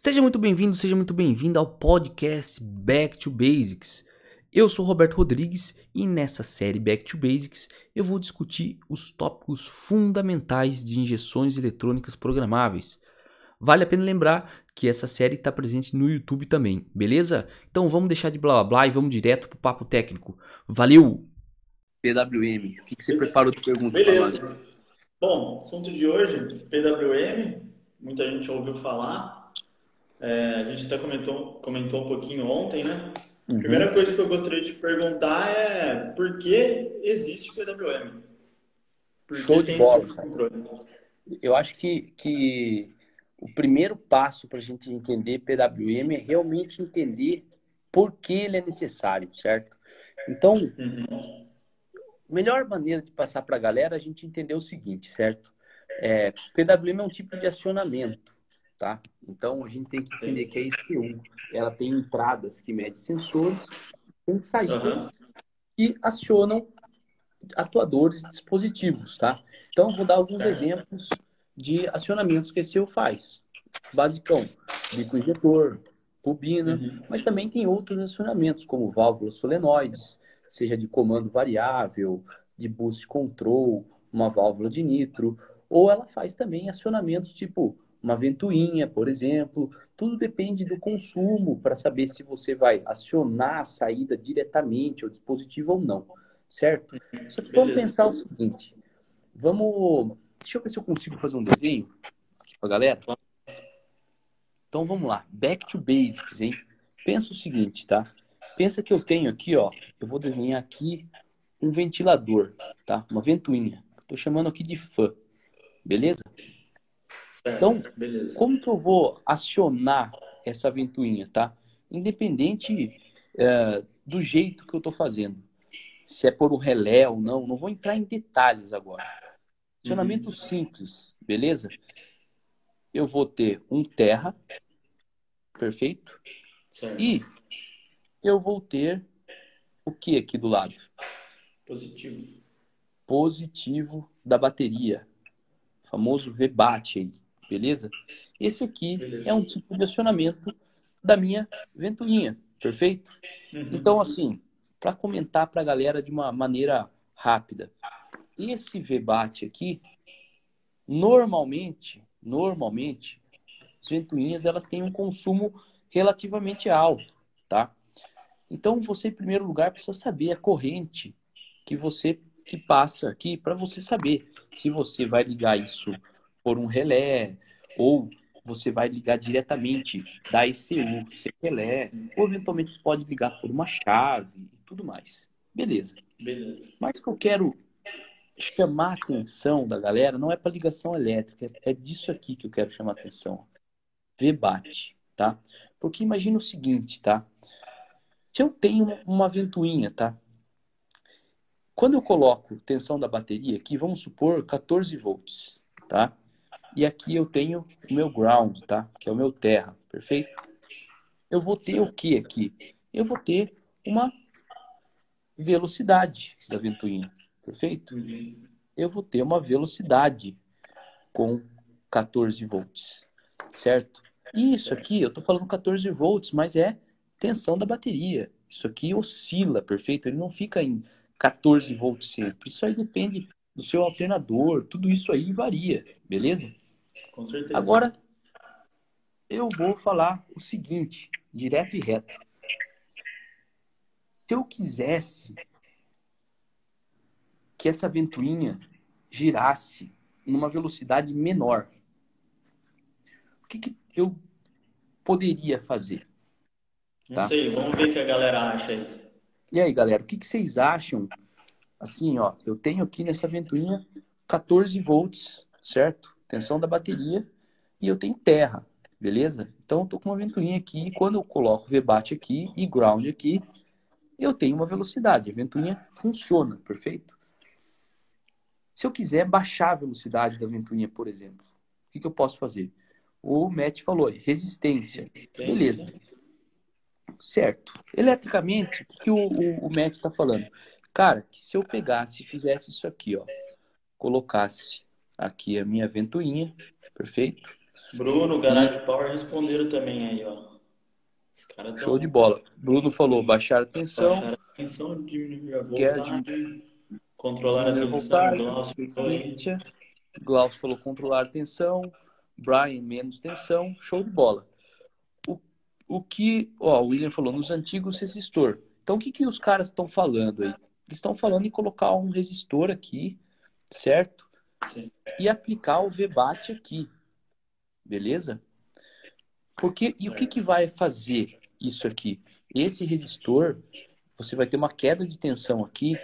Seja muito bem-vindo, seja muito bem-vindo ao podcast Back to Basics. Eu sou Roberto Rodrigues e nessa série Back to Basics eu vou discutir os tópicos fundamentais de injeções eletrônicas programáveis. Vale a pena lembrar que essa série está presente no YouTube também, beleza? Então vamos deixar de blá blá blá e vamos direto pro papo técnico. Valeu! PWM, o que, que você preparou de pergunta? Beleza. Bom, assunto de hoje, PWM, muita gente ouviu falar. É, a gente até comentou, comentou um pouquinho ontem, né? Uhum. Primeira coisa que eu gostaria de perguntar é por que existe o PWM? Por Show que tem bola, esse controle? Eu acho que, que o primeiro passo para a gente entender PWM é realmente entender por que ele é necessário, certo? Então, uhum melhor maneira de passar para a galera é a gente entender o seguinte, certo? É, PWM é um tipo de acionamento, tá? Então a gente tem que entender que a IC1 ela tem entradas que medem sensores, tem saídas uhum. que acionam atuadores dispositivos, tá? Então vou dar alguns exemplos de acionamentos que a ECU faz. Basicão, bico injetor, bobina, uhum. mas também tem outros acionamentos, como válvulas solenoides, seja de comando variável, de boost control, uma válvula de nitro, ou ela faz também acionamentos tipo uma ventoinha, por exemplo. Tudo depende do consumo para saber se você vai acionar a saída diretamente ao dispositivo ou não, certo? Só que vamos pensar o seguinte, vamos... Deixa eu ver se eu consigo fazer um desenho aqui para galera. Então vamos lá, back to basics, hein? Pensa o seguinte, tá? Pensa que eu tenho aqui, ó, eu vou desenhar aqui um ventilador, tá? Uma ventoinha. Estou chamando aqui de fã, beleza? Certo, então, beleza. como que eu vou acionar essa ventoinha, tá? Independente é, do jeito que eu estou fazendo. Se é por um relé ou não, não vou entrar em detalhes agora. Acionamento uhum. simples, beleza? Eu vou ter um terra, perfeito? Certo. E eu vou ter o que aqui do lado? Positivo. Positivo da bateria. O famoso VBAT aí, beleza? Esse aqui beleza. é um tipo de acionamento da minha ventoinha, perfeito? Uhum. Então, assim, para comentar para a galera de uma maneira rápida. Esse VBAT aqui, normalmente, normalmente, as ventoinhas elas têm um consumo relativamente alto, tá? Então, você, em primeiro lugar, precisa saber a corrente que você que passa aqui para você saber se você vai ligar isso por um relé ou você vai ligar diretamente da ICU, sem relé, ou eventualmente você pode ligar por uma chave e tudo mais. Beleza. Beleza. Mas que eu quero chamar a atenção da galera não é para ligação elétrica, é disso aqui que eu quero chamar a atenção. VBAT, tá? Porque imagina o seguinte, tá? Se eu tenho uma ventoinha, tá? Quando eu coloco tensão da bateria aqui, vamos supor 14 volts, tá? E aqui eu tenho o meu ground, tá? Que é o meu terra, perfeito? Eu vou ter o que aqui? Eu vou ter uma velocidade da ventoinha, perfeito? Eu vou ter uma velocidade com 14 volts, certo? Isso aqui, eu tô falando 14 volts, mas é tensão da bateria. Isso aqui oscila, perfeito? Ele não fica em 14 volts sempre. Isso aí depende do seu alternador, tudo isso aí varia, beleza? Com certeza. Agora, eu vou falar o seguinte, direto e reto. Se eu quisesse que essa ventoinha girasse numa velocidade menor, o que, que eu poderia fazer? Não tá? sei, vamos ver o que a galera acha aí. E aí, galera, o que, que vocês acham? Assim, ó, eu tenho aqui nessa ventoinha 14 volts, certo? Tensão da bateria e eu tenho terra, beleza? Então, eu tô com uma ventoinha aqui e quando eu coloco VBAT aqui e ground aqui, eu tenho uma velocidade. A ventoinha funciona, perfeito? Se eu quiser baixar a velocidade da ventoinha, por exemplo, o que, que eu posso fazer? O Matt falou, resistência. resistência. Beleza. Certo. Eletricamente, o que o, o, o médico está falando? Cara, que se eu pegasse e fizesse isso aqui, ó, colocasse aqui a minha ventoinha, perfeito? Bruno, Garage Power responderam também aí, ó. Show de bola. Bruno falou baixar a tensão. Baixar a tensão, diminuir a voltagem, controlar a tensão. Glaucio. Glaucio falou controlar a tensão. Brian, menos tensão. Show de bola. O, o que, ó, o William falou, nos antigos resistor. Então, o que, que os caras estão falando aí? Eles estão falando em colocar um resistor aqui, certo? Sim. E aplicar o VBAT aqui. Beleza? Porque, e o que, que vai fazer isso aqui? Esse resistor, você vai ter uma queda de tensão aqui.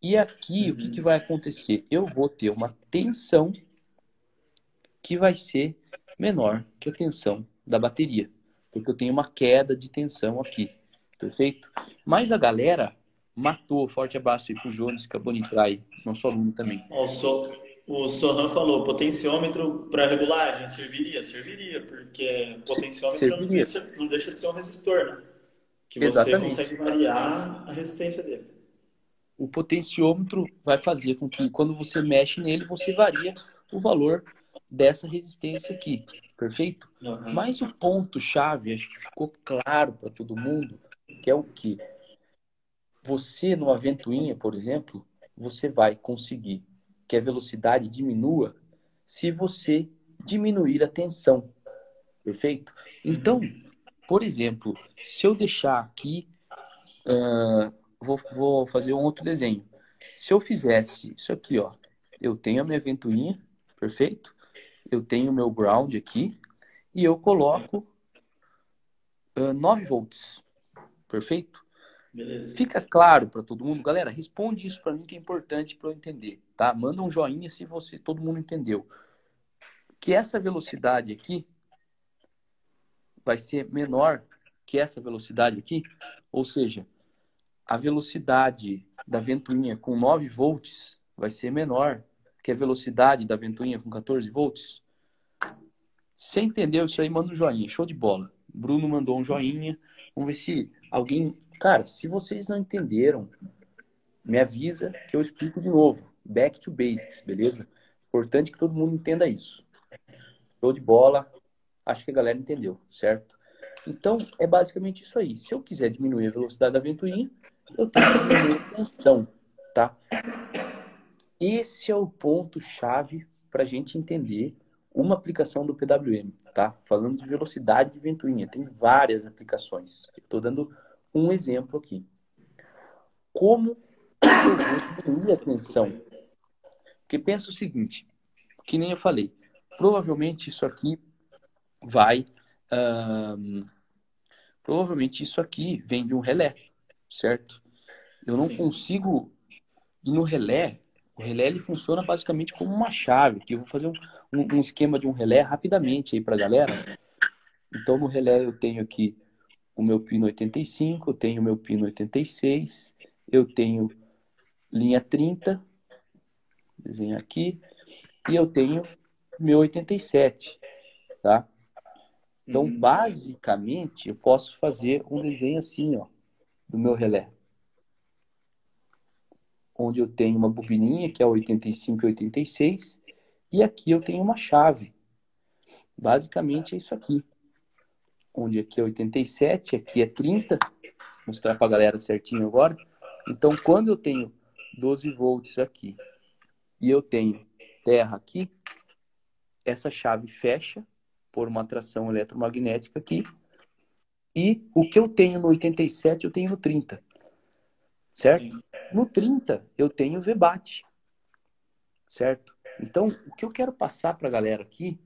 E aqui, uhum. o que, que vai acontecer? Eu vou ter uma tensão que vai ser menor que a tensão da bateria. Porque eu tenho uma queda de tensão aqui. Perfeito? Mas a galera matou. Forte abraço aí pro Jones, que acabou de entrar aí. Nosso aluno também. o, so, o Sohan falou, potenciômetro para regulagem serviria? Serviria, porque potenciômetro serviria. Não, deixa, não, deixa, de ser um resistor, né? Que você Exatamente. consegue variar a resistência dele. O potenciômetro vai fazer com que quando você mexe nele, você varia o valor dessa resistência aqui. Perfeito? Uhum. Mas o ponto-chave, acho que ficou claro para todo mundo, que é o que? Você, numa ventoinha, por exemplo, você vai conseguir que a velocidade diminua se você diminuir a tensão. Perfeito? Então, por exemplo, se eu deixar aqui, uh, vou, vou fazer um outro desenho. Se eu fizesse isso aqui, ó, eu tenho a minha ventoinha, perfeito? Eu tenho o meu ground aqui e eu coloco uh, 9 volts, perfeito? Beleza. Fica claro para todo mundo, galera. Responde isso para mim que é importante para eu entender, tá? Manda um joinha se você todo mundo entendeu. Que essa velocidade aqui vai ser menor que essa velocidade aqui, ou seja, a velocidade da ventoinha com 9 volts vai ser menor que a velocidade da ventoinha com 14 volts. Você entendeu isso aí? Manda um joinha. Show de bola. Bruno mandou um joinha. Vamos ver se alguém Cara, se vocês não entenderam, me avisa que eu explico de novo. Back to basics, beleza? Importante que todo mundo entenda isso. Show de bola. Acho que a galera entendeu, certo? Então, é basicamente isso aí. Se eu quiser diminuir a velocidade da ventoinha, eu tenho que diminuir a tensão, tá? Esse é o ponto-chave para a gente entender uma aplicação do PWM, tá? Falando de velocidade de ventoinha, tem várias aplicações. Estou dando um exemplo aqui. Como eu vou a tensão? Porque pensa o seguinte, que nem eu falei, provavelmente isso aqui vai... provavelmente isso aqui vem de um relé, certo? Eu não Sim. consigo ir no relé. O relé ele funciona basicamente como uma chave. Que eu vou fazer um, um, um esquema de um relé rapidamente aí para galera. Então no relé eu tenho aqui o meu pino 85, eu tenho o meu pino 86, eu tenho linha 30, desenho aqui, e eu tenho meu 87, tá? Então, uhum. basicamente, eu posso fazer um desenho assim, ó, do meu relé. Onde eu tenho uma bobininha, que é 85 e 86, e aqui eu tenho uma chave. Basicamente é isso aqui onde aqui é 87, aqui é 30. Vou mostrar para a galera certinho agora. Então, quando eu tenho 12 volts aqui e eu tenho terra aqui, essa chave fecha por uma atração eletromagnética aqui. E o que eu tenho no 87, eu tenho no 30. Certo? Sim. No 30, eu tenho VBAT. Certo? Então, o que eu quero passar para a galera aqui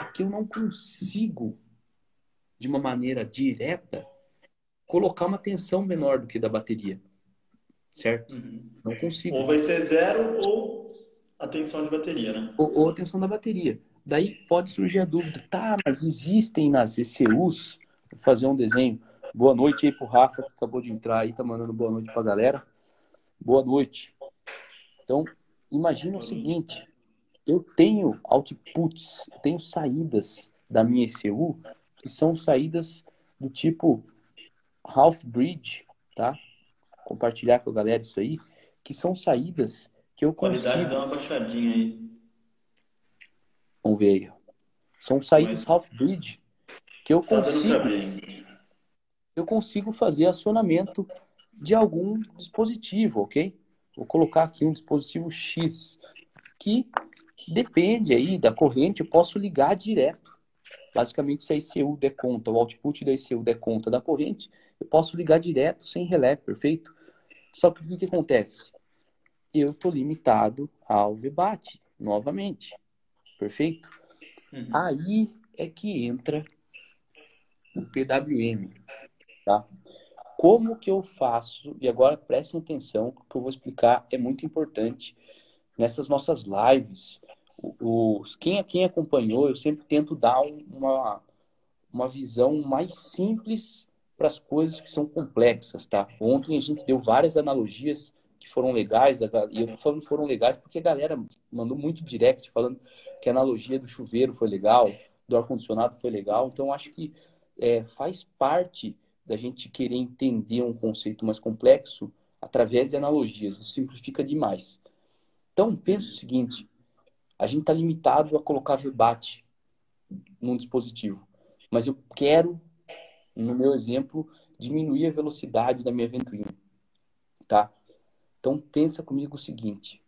é que eu não consigo de uma maneira direta, colocar uma tensão menor do que da bateria. Certo? Uhum. Não consigo. Ou vai ser zero ou a tensão de bateria, né? Ou, ou a tensão da bateria. Daí pode surgir a dúvida, tá, mas existem nas ECUs, vou fazer um desenho. Boa noite aí pro Rafa, que acabou de entrar aí, tá mandando boa noite pra galera. Boa noite. Então, imagina o seguinte, eu tenho outputs, eu tenho saídas da minha ECU que são saídas do tipo half bridge, tá? Compartilhar com a galera isso aí, que são saídas que eu Qualidade consigo... dá uma baixadinha aí. Vamos ver aí. São saídas half-bridge que eu tá consigo, eu consigo fazer acionamento de algum dispositivo, ok? Vou colocar aqui um dispositivo X que depende aí da corrente, eu posso ligar direto. Basicamente, se a ICU der conta, o output da ICU der conta da corrente, eu posso ligar direto sem relé, perfeito? Só que o que, acontece? Eu estou limitado ao VBAT, novamente. Perfeito? Uhum. Aí é que entra o PWM. Tá? Como que eu faço? E agora prestem atenção, que eu vou explicar é muito importante nessas nossas lives. Os, quem, quem acompanhou, eu sempre tento dar uma, uma visão mais simples para as coisas que são complexas, tá? Ontem a gente deu várias analogias que foram legais, e eu falando foram legais porque a galera mandou muito direct falando que a analogia do chuveiro foi legal, do ar-condicionado foi legal, então acho que é, faz parte da gente querer entender um conceito mais complexo através de analogias, isso simplifica demais. Então, pensa o seguinte, a gente está limitado a colocar rebate num dispositivo, mas eu quero no meu exemplo, diminuir a velocidade da minha ventoinha, tá? Então pensa comigo o seguinte: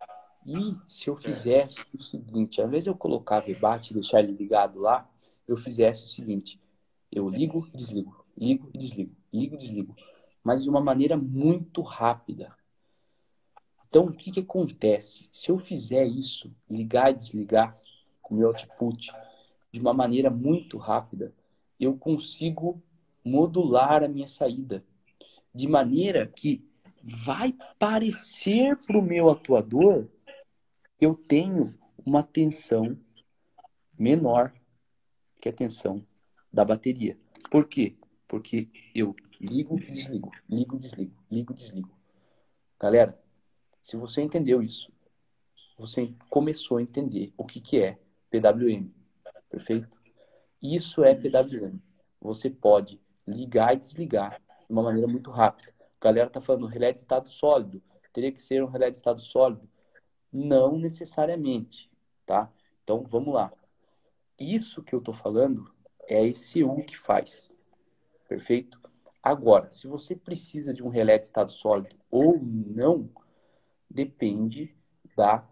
e se eu fizesse o seguinte, ao invés de eu colocar rebate e deixar ele ligado lá, eu fizesse o seguinte: eu ligo e desligo, ligo e desligo, ligo e desligo, mas de uma maneira muito rápida. Então, o que, que acontece? Se eu fizer isso, ligar e desligar o meu output de uma maneira muito rápida, eu consigo modular a minha saída, de maneira que vai parecer para o meu atuador que eu tenho uma tensão menor que a tensão da bateria. Por quê? Porque eu ligo desligo, ligo desligo, ligo desligo. Galera, se você entendeu isso, você começou a entender o que, que é PWM. Perfeito? Isso é PWM. Você pode ligar e desligar de uma maneira muito rápida. A galera tá falando relé de estado sólido. Teria que ser um relé de estado sólido? Não necessariamente, tá? Então, vamos lá. Isso que eu tô falando é a ECU que faz. Perfeito? Agora, se você precisa de um relé de estado sólido ou não, depende da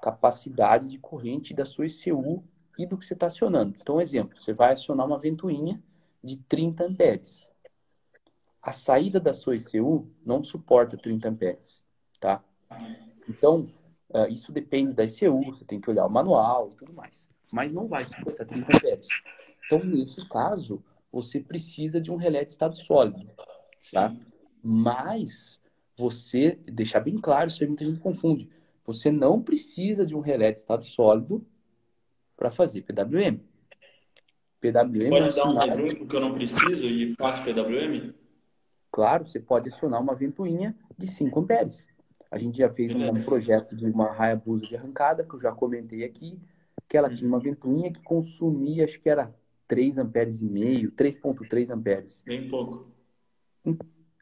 capacidade de corrente da sua ECU e do que você está acionando. Então, exemplo, você vai acionar uma ventoinha de 30 amperes. A saída da sua ECU não suporta 30 amperes, tá? Então, uh, isso depende da ECU, você tem que olhar o manual e tudo mais. Mas não vai suportar 30 amperes. Então, nesse caso, você precisa de um relé de estado sólido, tá? Mas você, deixar bem claro, isso aí muita gente confunde. Você não precisa de um relé de estado sólido para fazer PWM. PWM. Você pode dar um exemplo que eu não preciso e faço PWM? Claro, você pode acionar uma ventoinha de 5 amperes. A gente já fez um, um projeto de uma Hayabusa de arrancada, que eu já comentei aqui, que ela tinha uma ventoinha que consumia, acho que era 3 amperes e meio, 3.3 amperes. Bem pouco.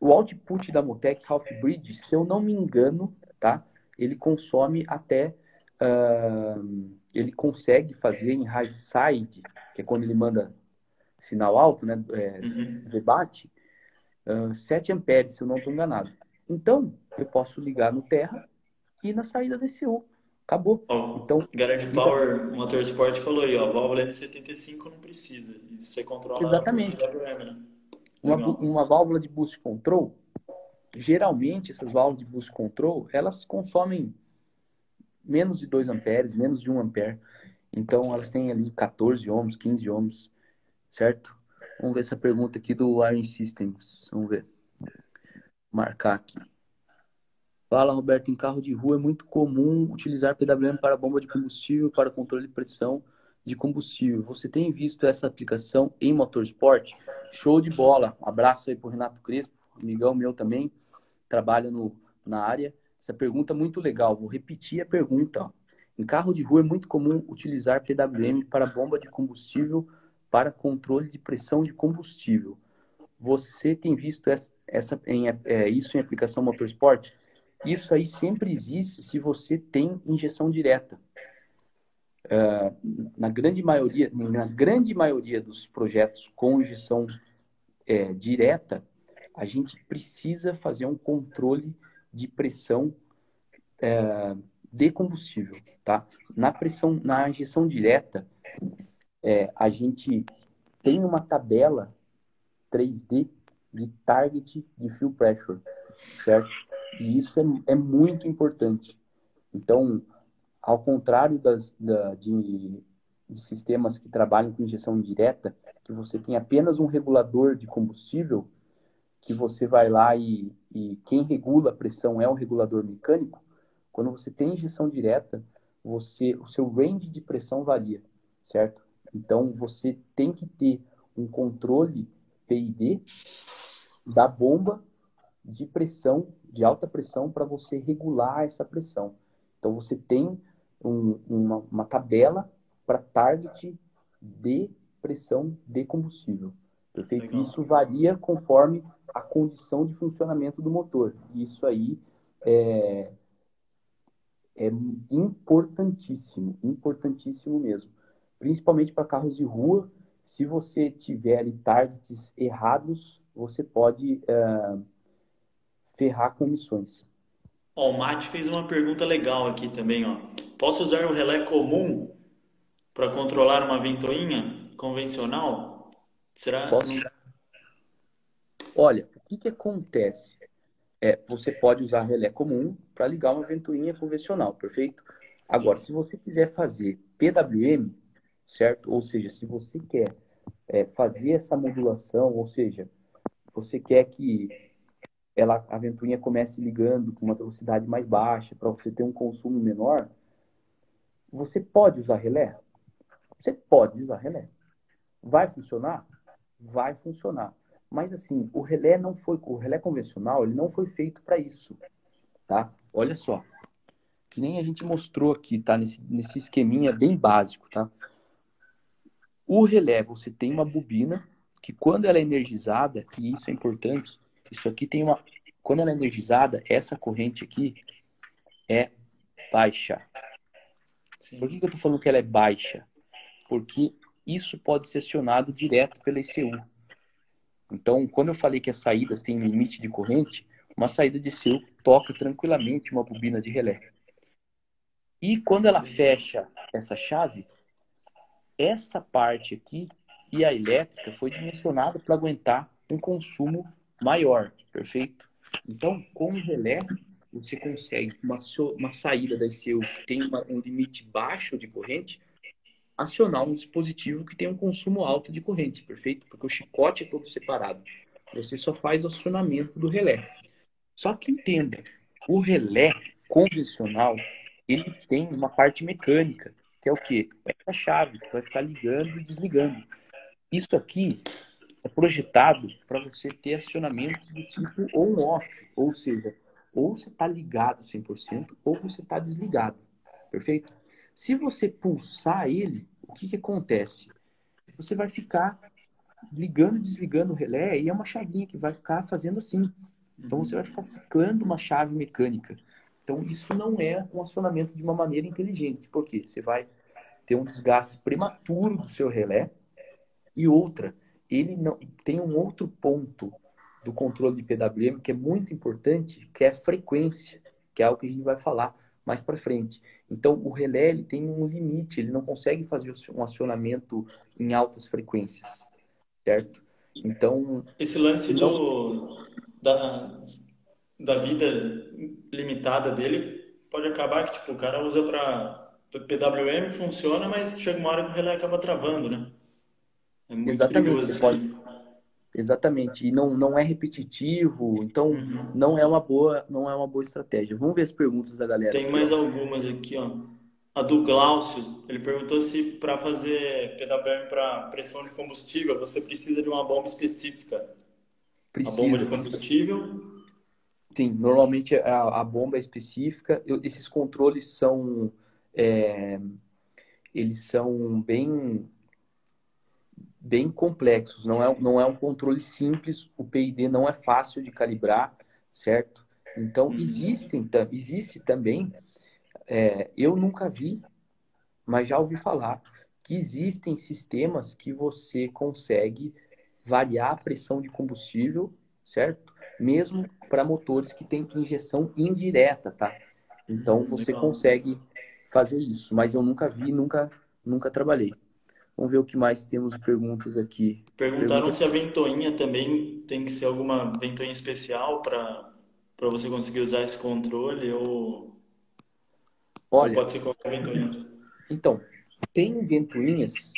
O output da Motec Half Bridge, se eu não me engano, tá? Ele consome até uh, ele consegue fazer em high side, que é quando ele manda sinal alto, né, é, uhum. debate, uh, 7 amperes, se eu não estou enganado. Então, eu posso ligar no terra e na saída DCU. Acabou. Oh, então, Garage Power Motorsport falou aí, ó, válvula N75 não precisa. E você controla Exatamente. WM, né? Uma, uma válvula de boost control, geralmente essas válvulas de boost control, elas consomem menos de 2 amperes, menos de 1 ampere. Então, elas têm ali 14 ohms, 15 ohms, certo? Vamos ver essa pergunta aqui do Iron Systems. Vamos ver. Marcar aqui. Fala, Roberto. Em carro de rua é muito comum utilizar PWM para bomba de combustível para controle de pressão de combustível. Você tem visto essa aplicação em motorsport? Show de bola. abraço aí para Renato Crespo, amigão meu também. Trabalha no, na área. Essa pergunta é muito legal. Vou repetir a pergunta. Em carro de rua é muito comum utilizar PWM para bomba de combustível para controle de pressão de combustível. Você tem visto essa, essa em, é, isso em aplicação motorsport? Isso aí sempre existe se você tem injeção direta. Na grande maioria, na grande maioria dos projetos com injeção é, direta, a gente precisa fazer um controle de pressão é, de combustível, tá? Na pressão, na injeção direta, é, a gente tem uma tabela 3D de target de fuel pressure, certo? E isso é, é muito importante. Então, ao contrário das, da, de, de sistemas que trabalham com injeção direta, que você tem apenas um regulador de combustível, que você vai lá e, e quem regula a pressão é o regulador mecânico, quando você tem injeção direta, você, o seu range de pressão varia, certo? Então, você tem que ter um controle PID da bomba de pressão, de alta pressão, para você regular essa pressão. Então, você tem um, uma, uma tabela para target de pressão de combustível. Perfeito? Legal. Isso varia conforme a condição de funcionamento do motor. Isso aí é, é importantíssimo, importantíssimo mesmo. Principalmente para carros de rua, se você tiver targets errados, você pode uh, ferrar com emissões. Ó, o Mate fez uma pergunta legal aqui também. Ó. Posso usar um relé comum para controlar uma ventoinha convencional? Será? Posso? Olha, o que, que acontece? É, você pode usar relé comum para ligar uma ventoinha convencional, perfeito? Sim. Agora, se você quiser fazer PWM, certo? Ou seja, se você quer é, fazer essa modulação, ou seja, você quer que ela, a ventoinha comece ligando com uma velocidade mais baixa para você ter um consumo menor, você pode usar relé? Você pode usar relé. Vai funcionar? Vai funcionar. Mas assim, o relé não foi, o relé convencional, ele não foi feito para isso, tá? Olha só, que nem a gente mostrou aqui, tá? Nesse, nesse esqueminha bem básico, tá? O relé, você tem uma bobina que quando ela é energizada, e isso é importante, isso aqui tem uma. Quando ela é energizada, essa corrente aqui é baixa. Sim. Por que, que eu estou falando que ela é baixa? Porque isso pode ser acionado direto pela ECU. Então, quando eu falei que as saídas têm limite de corrente, uma saída de ECU toca tranquilamente uma bobina de relé. E quando ela fecha essa chave, essa parte aqui e a elétrica foi dimensionada para aguentar um consumo maior, perfeito? Então, com o relé, você consegue uma, uma saída da ECU que tem uma, um limite baixo de corrente, acionar um dispositivo que tem um consumo alto de corrente, perfeito? Porque o chicote é todo separado. Você só faz o acionamento do relé. Só que entenda, o relé convencional, ele tem uma parte mecânica, que é o quê? É a chave, que vai ficar ligando e desligando. Isso aqui é projetado para você ter acionamentos do tipo on-off, ou seja, ou você está ligado 100% ou você está desligado, perfeito? Se você pulsar ele, o que, que acontece? Você vai ficar ligando e desligando o relé e é uma chavinha que vai ficar fazendo assim. Então você vai ficar ciclando uma chave mecânica. Então isso não é um acionamento de uma maneira inteligente, porque você vai ter um desgaste prematuro do seu relé e outra, ele não tem um outro ponto do controle de PWM que é muito importante, que é a frequência, que é algo que a gente vai falar mais para frente. Então, o relé ele tem um limite, ele não consegue fazer um acionamento em altas frequências, certo? Então, esse lance não... do, da, da vida limitada dele pode acabar que tipo o cara usa para PWM funciona, mas chega uma hora que o relé acaba travando, né? É muito Exatamente, você pode. Exatamente, e não, não é repetitivo, então uhum. não é uma boa não é uma boa estratégia. Vamos ver as perguntas da galera. Tem mais algumas aqui, ó. A do Glaucio, ele perguntou se para fazer PWM para pressão de combustível você precisa de uma bomba específica. Precisa. A bomba de combustível. Sim, normalmente a, a bomba é específica. Eu, esses controles são é, eles são bem bem complexos, não é, não é um controle simples, o PID não é fácil de calibrar, certo? Então, existem, existe também, é, eu nunca vi mas já ouvi falar que existem sistemas que você consegue variar a pressão de combustível, certo? Mesmo para motores que têm injeção indireta, tá? Então você consegue fazer isso, mas eu nunca vi, nunca, nunca trabalhei. Vamos ver o que mais temos de perguntas aqui. Perguntaram Pergunta... se a ventoinha também tem que ser alguma ventoinha especial para para você conseguir usar esse controle ou, Olha, ou pode ser qualquer ventoinha. Então, tem ventoinhas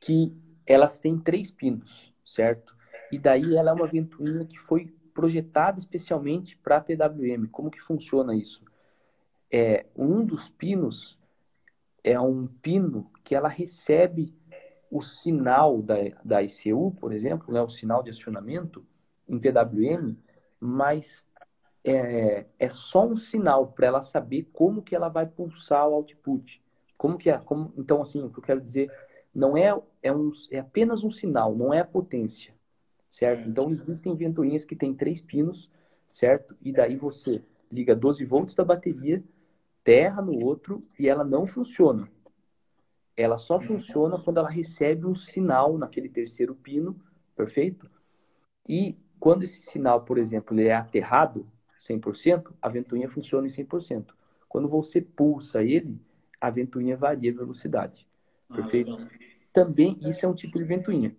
que elas têm três pinos, certo? E daí ela é uma ventoinha que foi projetada especialmente para a PWM. Como que funciona isso? É, um dos pinos é um pino que ela recebe o sinal da, da ICU, por exemplo, né, o sinal de acionamento em PWM, mas é, é só um sinal para ela saber como que ela vai pulsar o output. Como que é? Como, então, assim, o que eu quero dizer não é, é, um, é apenas um sinal, não é a potência, certo? Então, existem ventoinhas que têm três pinos, certo? E daí você liga 12 volts da bateria, terra no outro e ela não funciona. Ela só uhum. funciona quando ela recebe um sinal naquele terceiro pino, perfeito? E quando esse sinal, por exemplo, ele é aterrado 100%, a ventoinha funciona em 100%. Quando você pulsa ele, a ventoinha varia a velocidade. Ah, perfeito? Ah, Também isso é um tipo de ventoinha.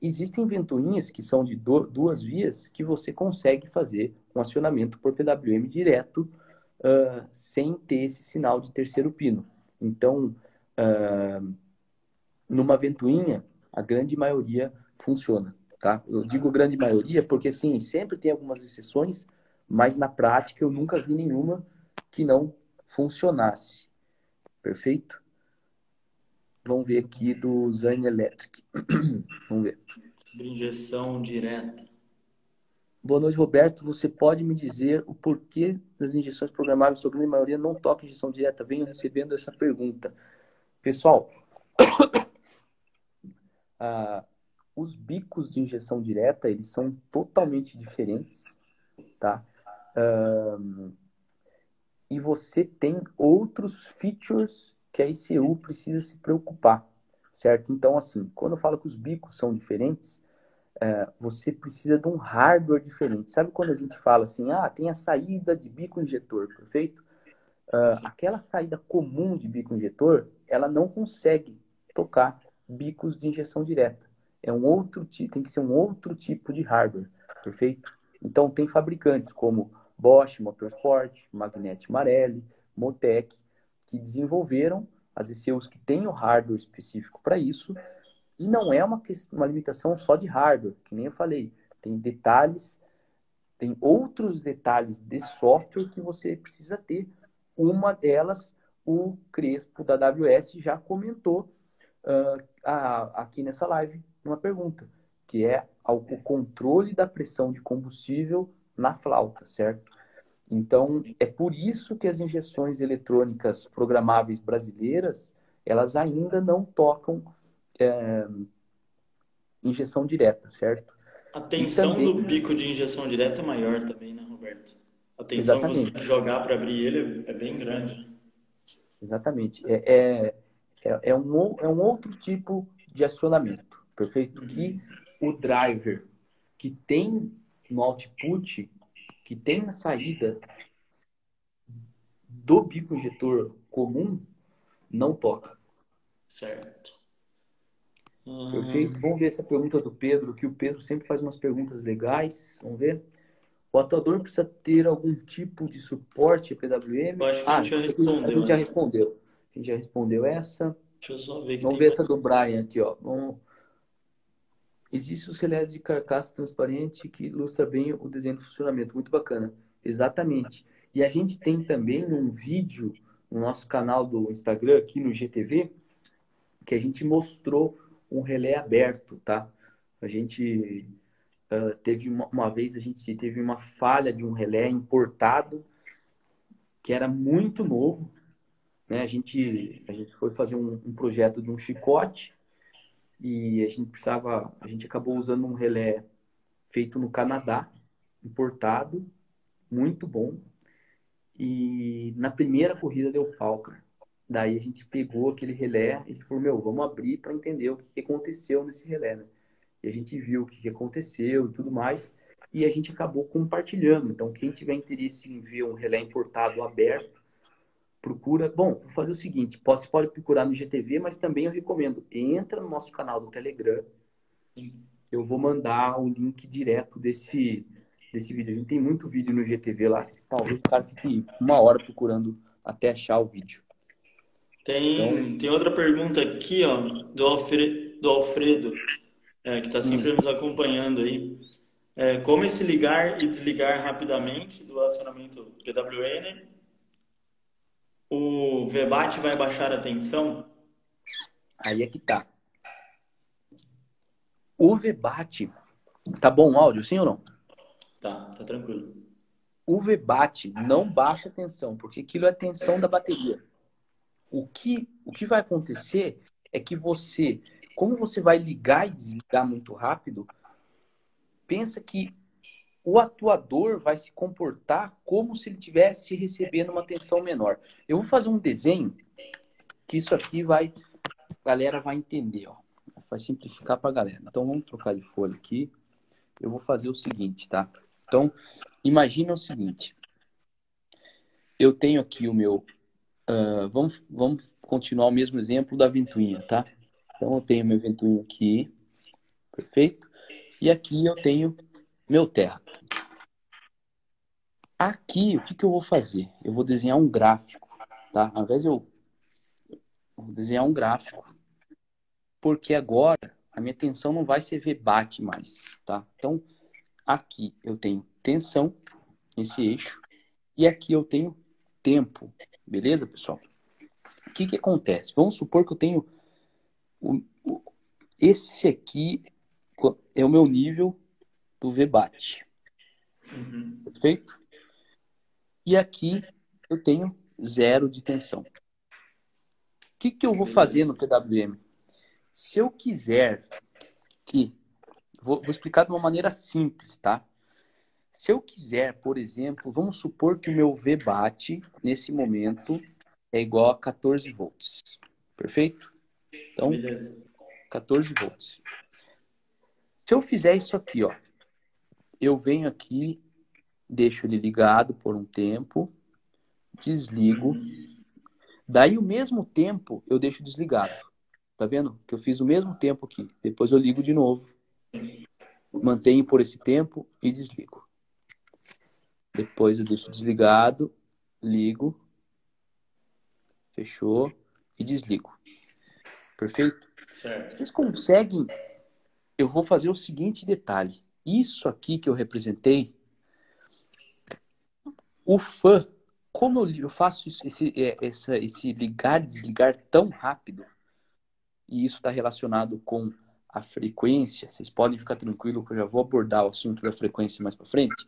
Existem ventoinhas que são de duas vias que você consegue fazer um acionamento por PWM direto uh, sem ter esse sinal de terceiro pino. Então, uh, numa ventoinha, a grande maioria funciona. Tá? Eu digo grande maioria porque, sim, sempre tem algumas exceções, mas na prática eu nunca vi nenhuma que não funcionasse. Perfeito? Vamos ver aqui do Zane Electric. Vamos ver. Sobre injeção direta. Boa noite, Roberto. Você pode me dizer o porquê das injeções programáveis, sobre a maioria, não toca injeção direta? Venho recebendo essa pergunta. Pessoal, ah, os bicos de injeção direta, eles são totalmente diferentes, tá? e você tem outros features que a ICU precisa se preocupar, certo? Então, assim, quando eu falo que os bicos são diferentes, é, você precisa de um hardware diferente. Sabe quando a gente fala assim, ah, tem a saída de bico injetor, perfeito? Uh, aquela saída comum de bico injetor, ela não consegue tocar bicos de injeção direta. É um outro tem que ser um outro tipo de hardware, perfeito? Então tem fabricantes como Bosch, Motorsport, Magnete Marelli, Motec, que desenvolveram as ECUs que têm o hardware específico para isso e não é uma, uma limitação só de hardware, que nem eu falei. Tem detalhes, tem outros detalhes de software que você precisa ter. Uma delas, o Crespo da AWS já comentou uh, a, aqui nessa live, uma pergunta, que é o controle da pressão de combustível na flauta, certo? Então, é por isso que as injeções eletrônicas programáveis brasileiras, elas ainda não tocam é, injeção direta, certo? A tensão também... do bico de injeção direta é maior também, né, Roberto? A tensão Exatamente. que você tem que jogar para abrir ele é bem grande. Exatamente. É, é, é, é, um, é um outro tipo de acionamento, perfeito? Uhum. Que o driver que tem no output, que tem na saída do bico injetor comum, não toca. Certo. Perfeito. Vamos ver essa pergunta do Pedro, que o Pedro sempre faz umas perguntas legais. Vamos ver. O atuador precisa ter algum tipo de suporte PWM? Eu acho que ah, a gente já respondeu. A gente já respondeu. A gente já respondeu essa. Deixa eu só ver. Vamos ver essa do Brian aqui, ó. Vamos... Existem os relés de carcaça transparente que ilustra bem o desenho do funcionamento. Muito bacana. Exatamente. E a gente tem também um vídeo no nosso canal do Instagram, aqui no GTV, que a gente mostrou um relé aberto, tá? A gente uh, teve uma, uma, vez a gente teve uma falha de um relé importado que era muito novo, né? A gente a gente foi fazer um, um projeto de um chicote e a gente precisava, a gente acabou usando um relé feito no Canadá, importado, muito bom. E na primeira corrida deu pau, cara. Daí a gente pegou aquele relé e falou, meu, vamos abrir para entender o que aconteceu nesse relé, né? E a gente viu o que aconteceu e tudo mais, e a gente acabou compartilhando. Então, quem tiver interesse em ver um relé importado aberto, procura. Bom, vou fazer o seguinte: você pode procurar no GTV, mas também eu recomendo. Entra no nosso canal do Telegram. Eu vou mandar o um link direto desse, desse vídeo. A gente tem muito vídeo no GTV lá. Talvez o cara fique uma hora procurando até achar o vídeo. Tem, então, tem outra pergunta aqui, ó, do, Alfre, do Alfredo, é, que está sempre hum. nos acompanhando aí. É, como se ligar e desligar rapidamente do acionamento PWN o VBAT vai baixar a tensão? Aí é que tá. O VBAT, tá bom o áudio, sim ou não? Tá, tá tranquilo. O VBAT não baixa a tensão, porque aquilo é a tensão da bateria. O que, o que vai acontecer é que você, como você vai ligar e desligar muito rápido, pensa que o atuador vai se comportar como se ele tivesse recebendo uma atenção menor. Eu vou fazer um desenho que isso aqui vai, a galera vai entender, ó. Vai simplificar para a galera. Então vamos trocar de folha aqui. Eu vou fazer o seguinte, tá? Então imagina o seguinte. Eu tenho aqui o meu. Uh, vamos, vamos continuar o mesmo exemplo da ventoinha, tá? Então eu tenho meu ventoinha aqui, perfeito? E aqui eu tenho meu terra. Aqui, o que, que eu vou fazer? Eu vou desenhar um gráfico, tá? Ao invés eu vou desenhar um gráfico, porque agora a minha tensão não vai ser bate mais, tá? Então, aqui eu tenho tensão, esse eixo, e aqui eu tenho tempo, beleza, pessoal? O que que acontece? Vamos supor que eu tenho o, o, esse aqui é o meu nível do VBAT. Uhum. Perfeito? E aqui eu tenho zero de tensão. O que, que eu vou fazer no PWM? Se eu quiser que. Vou, vou explicar de uma maneira simples, tá? Se eu quiser, por exemplo, vamos supor que o meu VBAT, nesse momento, é igual a 14 volts. Perfeito? Então, Beleza. 14 volts. Se eu fizer isso aqui, ó, eu venho aqui, deixo ele ligado por um tempo, desligo. Daí, o mesmo tempo, eu deixo desligado. Tá vendo? Que eu fiz o mesmo tempo aqui. Depois eu ligo de novo. Mantenho por esse tempo e desligo. Depois eu deixo desligado, ligo, fechou e desligo. Perfeito? Certo. Vocês conseguem? Eu vou fazer o seguinte detalhe isso aqui que eu representei, o fã, como eu faço esse, é, essa, esse ligar e desligar tão rápido, e isso está relacionado com a frequência, vocês podem ficar tranquilos que eu já vou abordar o assunto da frequência mais para frente.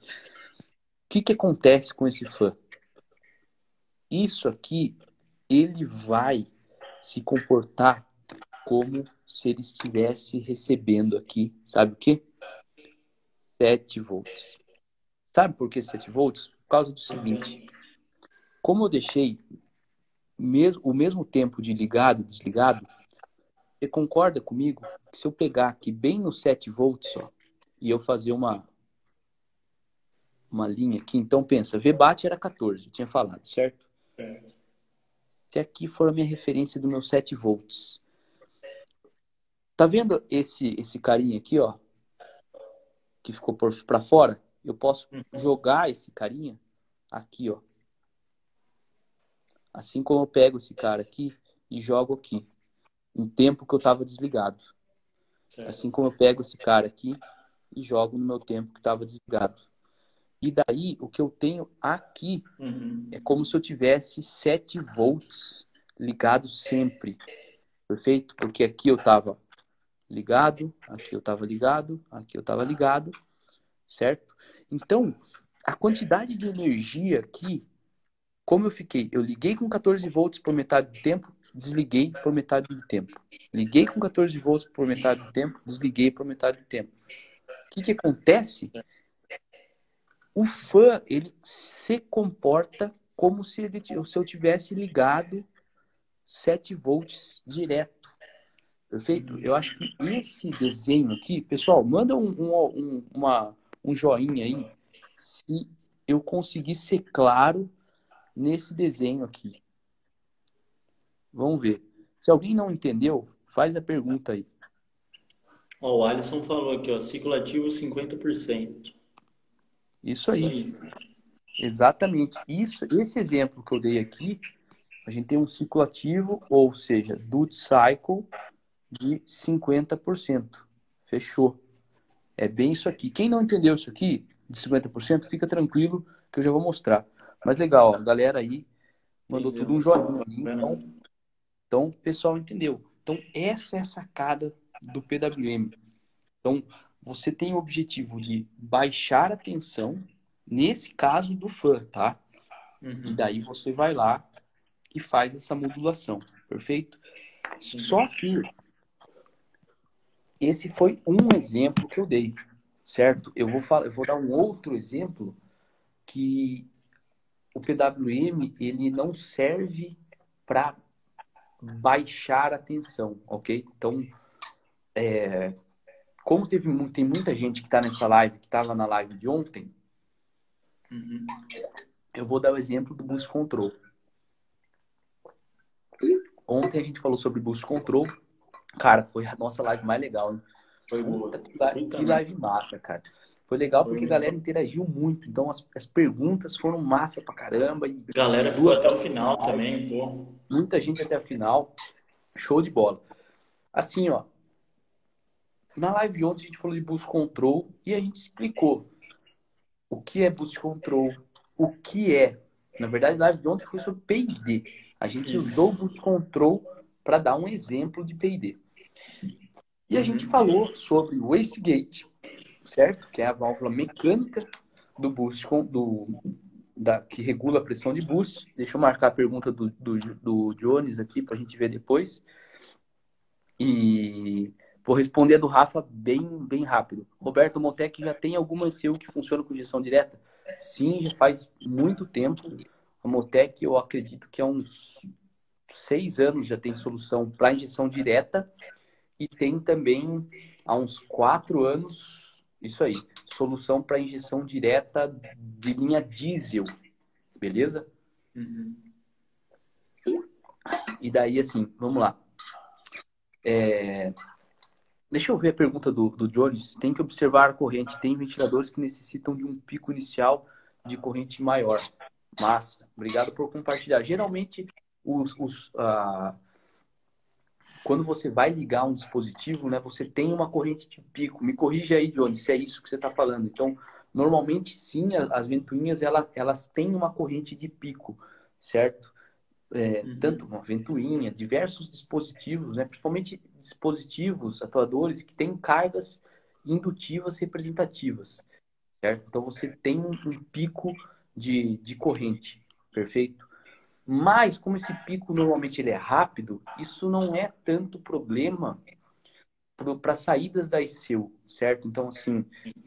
Que, que acontece com esse fã? Isso aqui, ele vai se comportar como se ele estivesse recebendo aqui, sabe o quê? 7 volts. Sabe por que 7 volts? Por causa do seguinte: como eu deixei mesmo, o mesmo tempo de ligado e desligado, você concorda comigo que se eu pegar aqui bem no 7 volts ó, e eu fazer uma, uma linha aqui, então pensa, VBAT era 14, eu tinha falado, certo? certo? Se aqui for a minha referência do meu 7 volts. Tá vendo esse, esse carinha aqui, ó? que ficou para fora, eu posso uhum. jogar esse carinha aqui, ó. Assim como eu pego esse cara aqui e jogo aqui, no tempo que eu estava desligado. Certo. Assim como eu pego esse cara aqui e jogo no meu tempo que estava desligado. E daí, o que eu tenho aqui uhum. é como se eu tivesse 7 volts ligado sempre. Perfeito? Porque aqui eu estava ligado, aqui eu estava ligado, aqui eu estava ligado, certo? Então, a quantidade de energia aqui, como eu fiquei? Eu liguei com 14 volts por metade do tempo, desliguei por metade do tempo. Liguei com 14 volts por metade do tempo, desliguei por metade do tempo. O que, que acontece? O fã, ele se comporta como se, ele, se eu tivesse ligado 7 volts direto. Perfeito? Eu acho que esse desenho aqui, pessoal, manda um, um, uma, um joinha aí se eu conseguir ser claro nesse desenho aqui. Vamos ver. Se alguém não entendeu, faz a pergunta aí. Ó, o Alisson falou aqui, ó, ciclo ativo 50%. Isso aí. Isso aí. Exatamente. Isso, esse exemplo que eu dei aqui, a gente tem um ciclo ativo, ou seja, duty cycle de 50%. Fechou. É bem isso aqui. Quem não entendeu isso aqui, de 50%, fica tranquilo que eu já vou mostrar. Mas legal, ó, a galera aí mandou Entendeu. tudo um joinha. Então, então, o pessoal entendeu. Então, essa é a sacada do PWM. Então, você tem o objetivo de baixar a tensão, nesse caso do fã, tá? Uhum. E daí você vai lá e faz essa modulação, perfeito? Só que esse foi um exemplo que eu dei, certo? Eu vou, falar, eu vou dar um outro exemplo que o PWM ele não serve para baixar a tensão, ok? Então, é, como teve tem muita gente que está nessa live, que estava na live de ontem, uhum. eu vou dar o exemplo do Boost Control. Ontem a gente falou sobre Boost Control. Cara, foi a nossa live mais legal. Hein? Foi boa. Que live, que live massa, cara. Foi legal porque a galera interagiu muito. Então as, as perguntas foram massa pra caramba. E galera ficou até o final também, pô. Muita gente até o final. Show de bola. Assim, ó. Na live ontem a gente falou de boost control e a gente explicou o que é boost control, o que é. Na verdade, a live de ontem foi sobre P&D. A gente Isso. usou o boost control para dar um exemplo de P&D. E a gente falou sobre o wastegate, certo? Que é a válvula mecânica do boost, do, da, que regula a pressão de boost. Deixa eu marcar a pergunta do, do, do Jones aqui para a gente ver depois. E vou responder a do Rafa bem, bem rápido. Roberto Montec já tem alguma seu que funciona com injeção direta? Sim, já faz muito tempo. A Motec, eu acredito que há uns seis anos já tem solução para injeção direta e tem também há uns quatro anos isso aí. Solução para injeção direta de linha diesel. Beleza? Uhum. E daí, assim, vamos lá. É... Deixa eu ver a pergunta do, do Jones. Tem que observar a corrente. Tem ventiladores que necessitam de um pico inicial de corrente maior. Massa. Obrigado por compartilhar. Geralmente, os, os, uh, quando você vai ligar um dispositivo, né, você tem uma corrente de pico. Me corrija aí, Johnny, se é isso que você está falando. Então, normalmente sim, as ventoinhas elas, elas têm uma corrente de pico, certo? É, uhum. Tanto uma ventoinha, diversos dispositivos, né, principalmente dispositivos atuadores que têm cargas indutivas representativas, certo? Então você tem um, pico de, de corrente, perfeito? Mas, como esse pico normalmente ele é rápido, isso não é tanto problema para saídas da ICU, certo? Então, assim,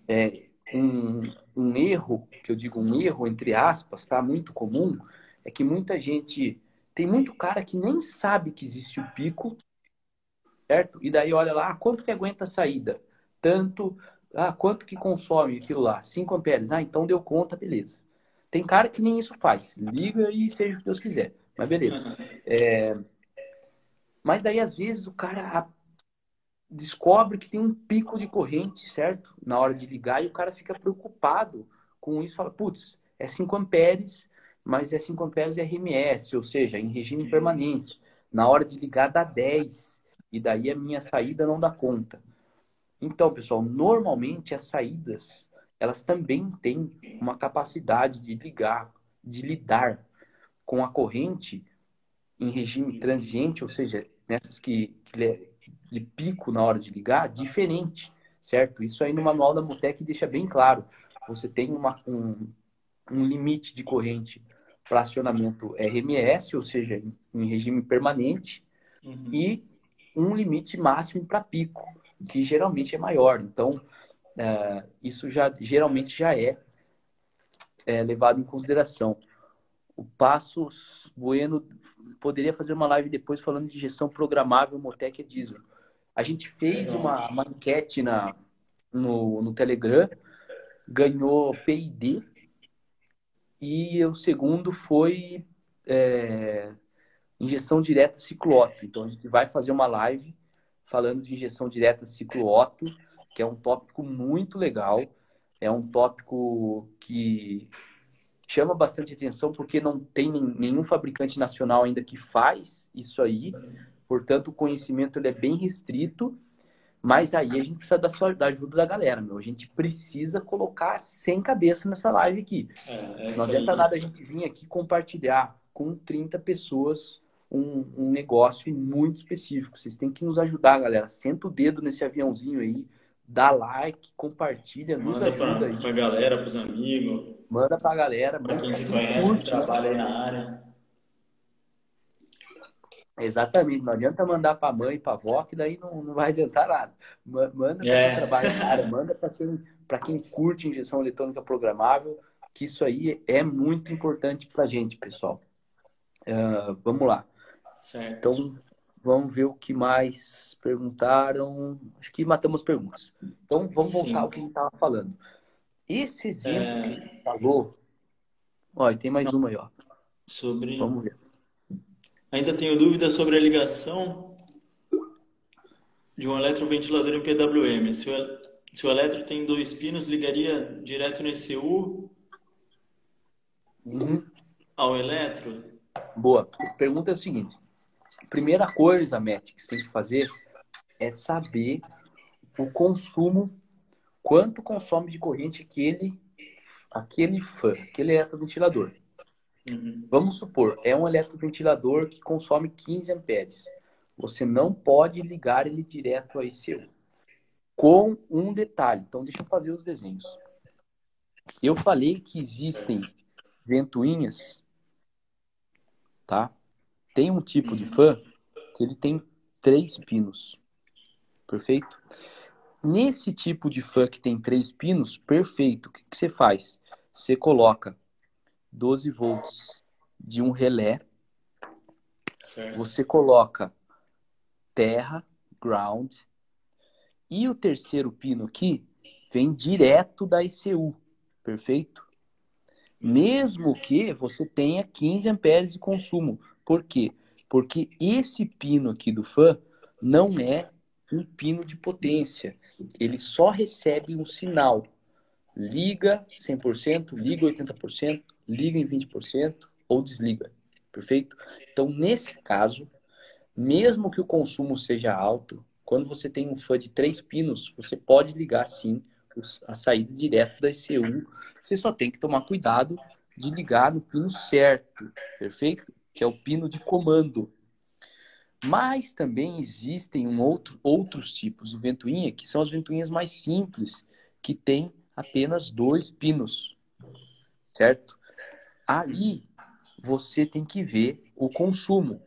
é, um, um erro, que eu digo um erro entre aspas, tá? Muito comum, é que muita gente. Tem muito cara que nem sabe que existe o pico, certo? E daí olha lá, ah, quanto que aguenta a saída? Tanto, ah, quanto que consome aquilo lá? 5 amperes. Ah, então deu conta, beleza. Tem cara que nem isso faz. Liga e seja o que Deus quiser. Mas beleza. É... Mas daí, às vezes, o cara descobre que tem um pico de corrente, certo? Na hora de ligar, e o cara fica preocupado com isso. Fala, putz, é 5 amperes, mas é 5 amperes RMS, ou seja, em regime permanente. Na hora de ligar, dá 10. E daí a minha saída não dá conta. Então, pessoal, normalmente as saídas elas também têm uma capacidade de ligar, de lidar com a corrente em regime transiente, ou seja, nessas que, que de pico na hora de ligar, diferente, certo? Isso aí no manual da Mutec deixa bem claro. Você tem uma, um, um limite de corrente para acionamento RMS, ou seja, em regime permanente, uhum. e um limite máximo para pico, que geralmente é maior. Então, é, isso já geralmente já é, é, levado em consideração. o Passos Bueno poderia fazer uma live depois falando de gestão programável Motec e Diesel. A gente fez uma, uma enquete na, no, no Telegram, ganhou PID e o segundo foi é, injeção direta ciclo Otto. Então a gente vai fazer uma live falando de injeção direta ciclo Otto, que é um tópico muito legal, é um tópico que chama bastante atenção porque não tem nenhum fabricante nacional ainda que faz isso aí, portanto o conhecimento ele é bem restrito, mas aí a gente precisa da, sua, da ajuda da galera, meu. A gente precisa colocar sem cabeça nessa live aqui. É, é não adianta aí. nada a gente vir aqui compartilhar com 30 pessoas um, um negócio muito específico. Vocês têm que nos ajudar, galera. Senta o dedo nesse aviãozinho aí, dá like, compartilha, nos Manda ajuda pra, aí. Pra galera, pros amigos. Manda pra galera. Pra quem se conhece, curte, que trabalha aí na área. Exatamente, não adianta mandar para mãe e para avó, que daí não, não vai adiantar nada. Manda para é. quem trabalha na área, manda para quem, quem curte injeção eletrônica programável, que isso aí é muito importante para a gente, pessoal. Uh, vamos lá. Certo. Então, vamos ver o que mais perguntaram. Acho que matamos perguntas. Então, vamos Sim. voltar ao que a gente estava falando. Esse exemplo é... que a gente falou. Olha, tem mais uma aí, ó. Sobre. Vamos ver. Ainda tenho dúvidas sobre a ligação de um eletroventilador em PWM. Se o, se o eletro tem dois pinos, ligaria direto no ECU uhum. ao eletro? Boa. A pergunta é o seguinte: primeira coisa, Matt, que você tem que fazer é saber o consumo, quanto consome de corrente aquele, aquele fã, aquele eletroventilador. Uhum. Vamos supor, é um eletroventilador que consome 15 amperes. Você não pode ligar ele direto a ECU. Com um detalhe. Então, deixa eu fazer os desenhos. Eu falei que existem ventoinhas, tá? Tem um tipo de fã que ele tem três pinos. Perfeito? Nesse tipo de fã que tem três pinos, perfeito. O que, que você faz? Você coloca 12 volts de um relé. Certo. Você coloca terra, ground. E o terceiro pino aqui vem direto da ICU. Perfeito? Mesmo que você tenha 15 amperes de consumo. Por quê? Porque esse pino aqui do fã não é um pino de potência. Ele só recebe um sinal. Liga 100%, liga 80%, liga em 20% ou desliga. Perfeito? Então, nesse caso, mesmo que o consumo seja alto, quando você tem um fã de três pinos, você pode ligar sim a saída direto da ECU. Você só tem que tomar cuidado de ligar no pino certo, perfeito? Que é o pino de comando. Mas também existem um outro, outros tipos de ventoinha, que são as ventoinhas mais simples, que tem apenas dois pinos, certo? Aí você tem que ver o consumo,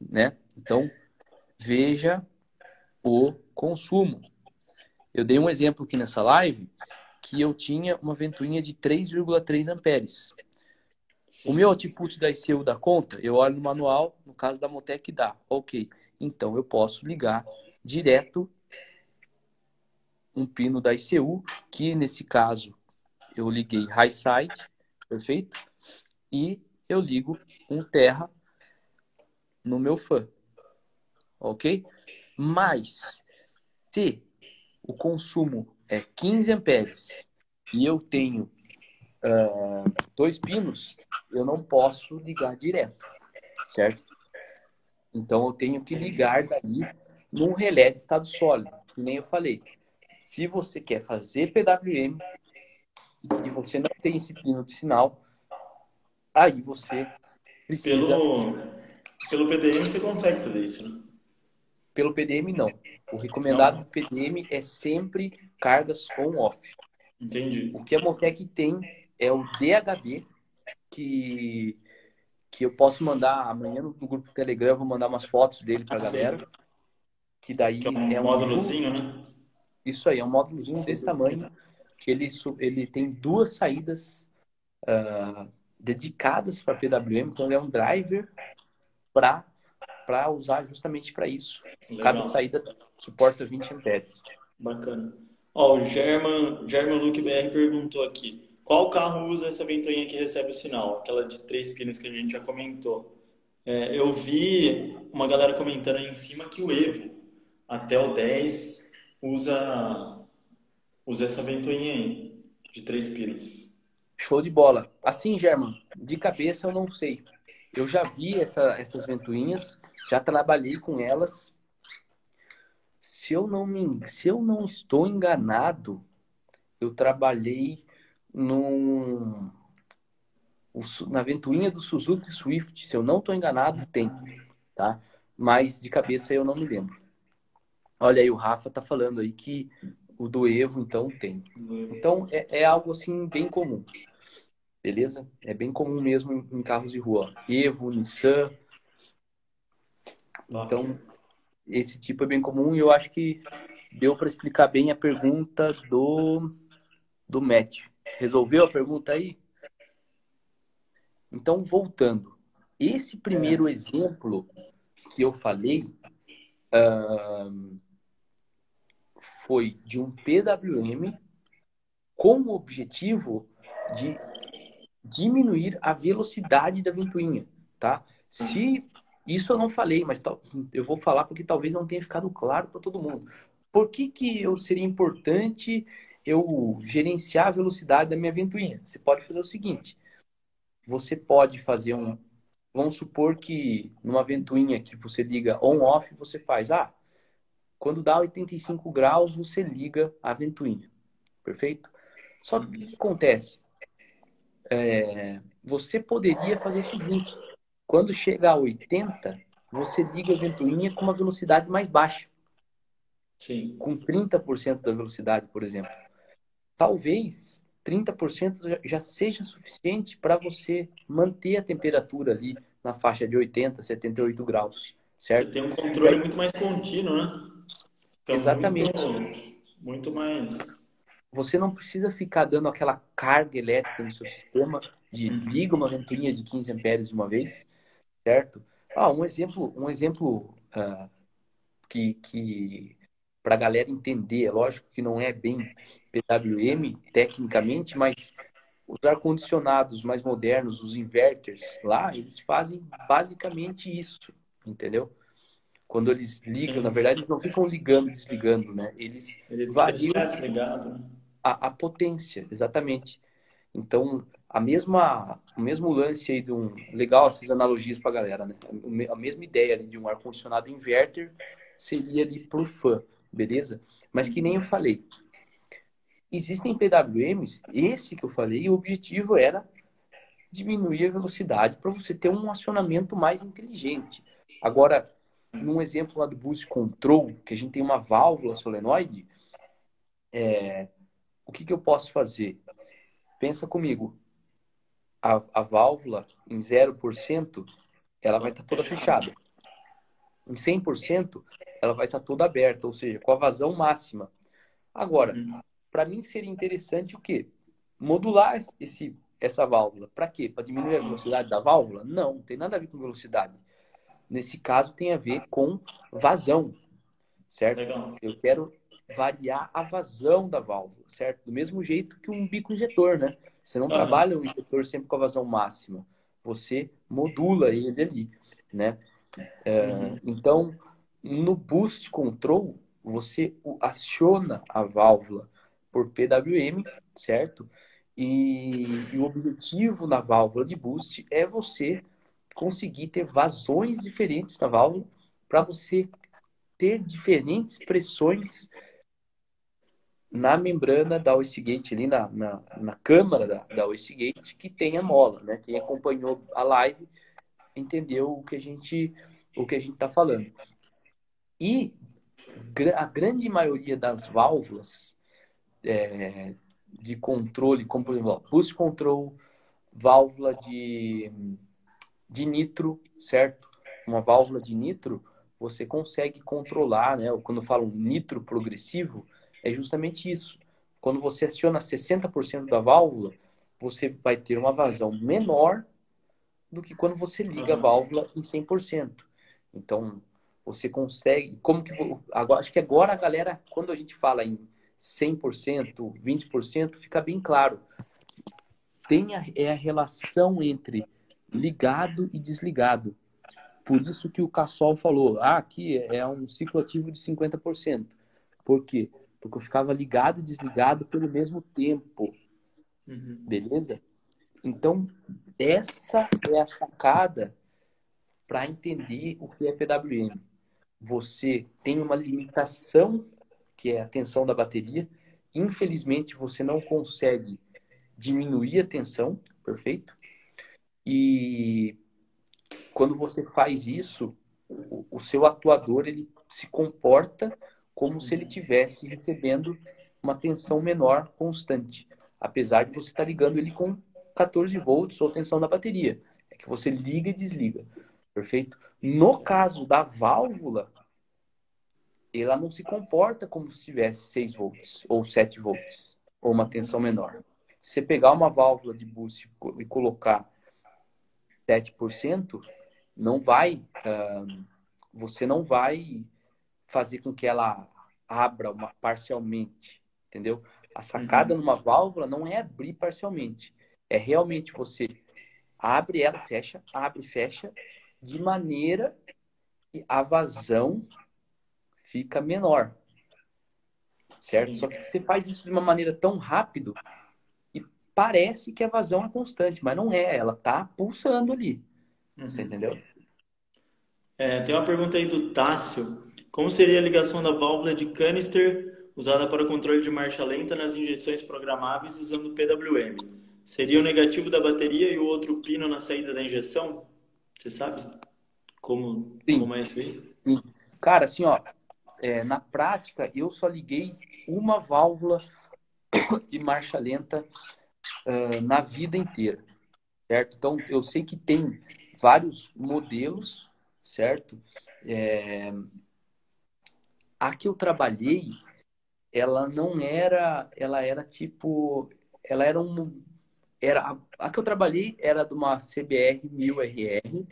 né? Então, veja o consumo. Eu dei um exemplo aqui nessa live que eu tinha uma ventoinha de 3,3 amperes. Sim. O meu output da ICU da conta, eu olho no manual, no caso da Motec dá. Ok, então eu posso ligar direto um pino da ICU, que nesse caso eu liguei high side, perfeito? E eu ligo um terra no meu fã. Ok? Mas se o consumo é 15 amperes e eu tenho uh, dois pinos, eu não posso ligar direto, certo? Então eu tenho que ligar daí num relé de estado sólido, que nem eu falei. Se você quer fazer PWM e você não tem esse pino de sinal, aí você precisa. Pelo, pelo PDM você consegue fazer isso, né? Pelo PDM, não. O recomendado do PDM é sempre cargas on-off. Entendi. O que a Motec tem é o DHB, que, que eu posso mandar amanhã no, grupo do Telegram, eu vou mandar umas fotos dele pra ah, galera. Sim. Que daí que é um, é um módulozinho, né? Isso aí, é um módulozinho desse tamanho, que ele, ele tem duas saídas uh, dedicadas para PWM, então ele é um driver para para usar justamente para isso. Legal. Cada saída suporta 20 amperes. Bacana. Ó, o German, German Luke BR perguntou aqui: qual carro usa essa ventoinha que recebe o sinal? Aquela de três pinos que a gente já comentou. É, eu vi uma galera comentando aí em cima que o Evo, até o 10, usa, usa essa ventoinha aí, de três pinos. Show de bola. Assim, German, de cabeça eu não sei. Eu já vi essa, essas ventoinhas, já trabalhei com elas. Se eu não me, se eu não estou enganado, eu trabalhei num, na ventoinha do Suzuki Swift, se eu não estou enganado, tem, tá? Mas de cabeça eu não me lembro. Olha aí, o Rafa tá falando aí que o do Evo, então, tem. Então, é, é algo assim bem comum. Beleza? É bem comum mesmo em, em carros de rua. Evo, Nissan, então, esse tipo é bem comum e eu acho que deu para explicar bem a pergunta do, do Matt. Resolveu a pergunta aí? Então, voltando. Esse primeiro é. exemplo que eu falei uh, foi de um PWM com o objetivo de diminuir a velocidade da ventoinha, tá? Se isso eu não falei, mas eu vou falar porque talvez não tenha ficado claro para todo mundo. Por que, que eu seria importante eu gerenciar a velocidade da minha ventoinha? Você pode fazer o seguinte: você pode fazer um. Vamos supor que numa ventoinha que você liga on-off, você faz. Ah, quando dá 85 graus, você liga a ventoinha. Perfeito? Só que o que acontece? É, você poderia fazer o seguinte: quando chega a 80, você liga a ventoinha com uma velocidade mais baixa. Sim. Com 30% da velocidade, por exemplo. Talvez 30% já seja suficiente para você manter a temperatura ali na faixa de 80, 78 graus, certo? Você tem um controle muito mais contínuo, né? Exatamente. Muito, muito mais. Você não precisa ficar dando aquela carga elétrica no seu sistema de uhum. liga uma ventoinha de 15 amperes de uma vez certo? Ah, um exemplo, um exemplo uh, que, que para a galera entender, é lógico que não é bem PWM tecnicamente, mas os ar-condicionados mais modernos, os inverters lá, eles fazem basicamente isso, entendeu? Quando eles ligam, Sim. na verdade, eles não ficam ligando e desligando, né? Eles, eles variam ligado, né? A, a potência, exatamente. Então, a mesma, o mesmo lance aí de um. Legal essas analogias para a galera, né? A mesma ideia de um ar-condicionado inverter seria ali pro fã, beleza? Mas que nem eu falei. Existem PWMs, esse que eu falei, o objetivo era diminuir a velocidade para você ter um acionamento mais inteligente. Agora, num exemplo lá do Boost Control, que a gente tem uma válvula solenoide, é, o que, que eu posso fazer? Pensa comigo, a, a válvula em 0%, ela vai estar tá toda fechada. Em 100%, ela vai estar tá toda aberta, ou seja, com a vazão máxima. Agora, para mim seria interessante o quê? Modular esse, essa válvula. Para quê? Para diminuir a velocidade da válvula? Não, não tem nada a ver com velocidade. Nesse caso, tem a ver com vazão, certo? Eu quero variar a vazão da válvula, certo? Do mesmo jeito que um bico injetor, né? Você não uhum. trabalha o injetor sempre com a vazão máxima. Você modula ele ali, né? É, uhum. Então, no boost control, você aciona a válvula por PWM, certo? E, e, o objetivo na válvula de boost é você conseguir ter vazões diferentes na válvula para você ter diferentes pressões na membrana da Wastegate, ali na, na, na câmara da, da Wastegate, que tem a mola, né? Quem acompanhou a live entendeu o que a gente o que a gente está falando. E a grande maioria das válvulas é, de controle, como por exemplo, boost control, válvula de, de nitro, certo? Uma válvula de nitro, você consegue controlar, né? Quando falo nitro progressivo, é justamente isso. Quando você aciona 60% da válvula, você vai ter uma vazão menor do que quando você liga a válvula em 100%. Então, você consegue, como que agora acho que agora a galera, quando a gente fala em 100%, 20%, fica bem claro. Tem a, é a relação entre ligado e desligado. Por isso que o Cassol falou, ah, aqui é um ciclo ativo de 50%. Por quê? Porque eu ficava ligado e desligado pelo mesmo tempo. Uhum. Beleza? Então, essa é a sacada para entender o que é PWM. Você tem uma limitação, que é a tensão da bateria. Infelizmente, você não consegue diminuir a tensão, perfeito? E quando você faz isso, o, o seu atuador ele se comporta como se ele tivesse recebendo uma tensão menor constante, apesar de você estar ligando ele com 14 volts ou tensão da bateria. É que você liga e desliga. Perfeito? No caso da válvula, ela não se comporta como se tivesse 6 volts ou 7 volts ou uma tensão menor. Se você pegar uma válvula de boost e colocar 7%, não vai, uh, você não vai fazer com que ela abra uma parcialmente, entendeu? A sacada uhum. numa válvula não é abrir parcialmente, é realmente você abre ela, fecha, abre, fecha, de maneira que a vazão fica menor. Certo? Sim. Só que você faz isso de uma maneira tão rápido e parece que a vazão é constante, mas não é, ela tá pulsando ali. Uhum. Você entendeu? É, tem uma pergunta aí do Tássio. Como seria a ligação da válvula de canister usada para o controle de marcha lenta nas injeções programáveis usando o PWM? Seria o negativo da bateria e o outro pino na saída da injeção? Você sabe como, Sim. como é isso aí? Sim. Cara, assim, ó, é, na prática, eu só liguei uma válvula de marcha lenta uh, na vida inteira, certo? Então, eu sei que tem vários modelos, certo? É... A que eu trabalhei, ela não era, ela era tipo, ela era um era a, que eu trabalhei era de uma CBR 1000RR,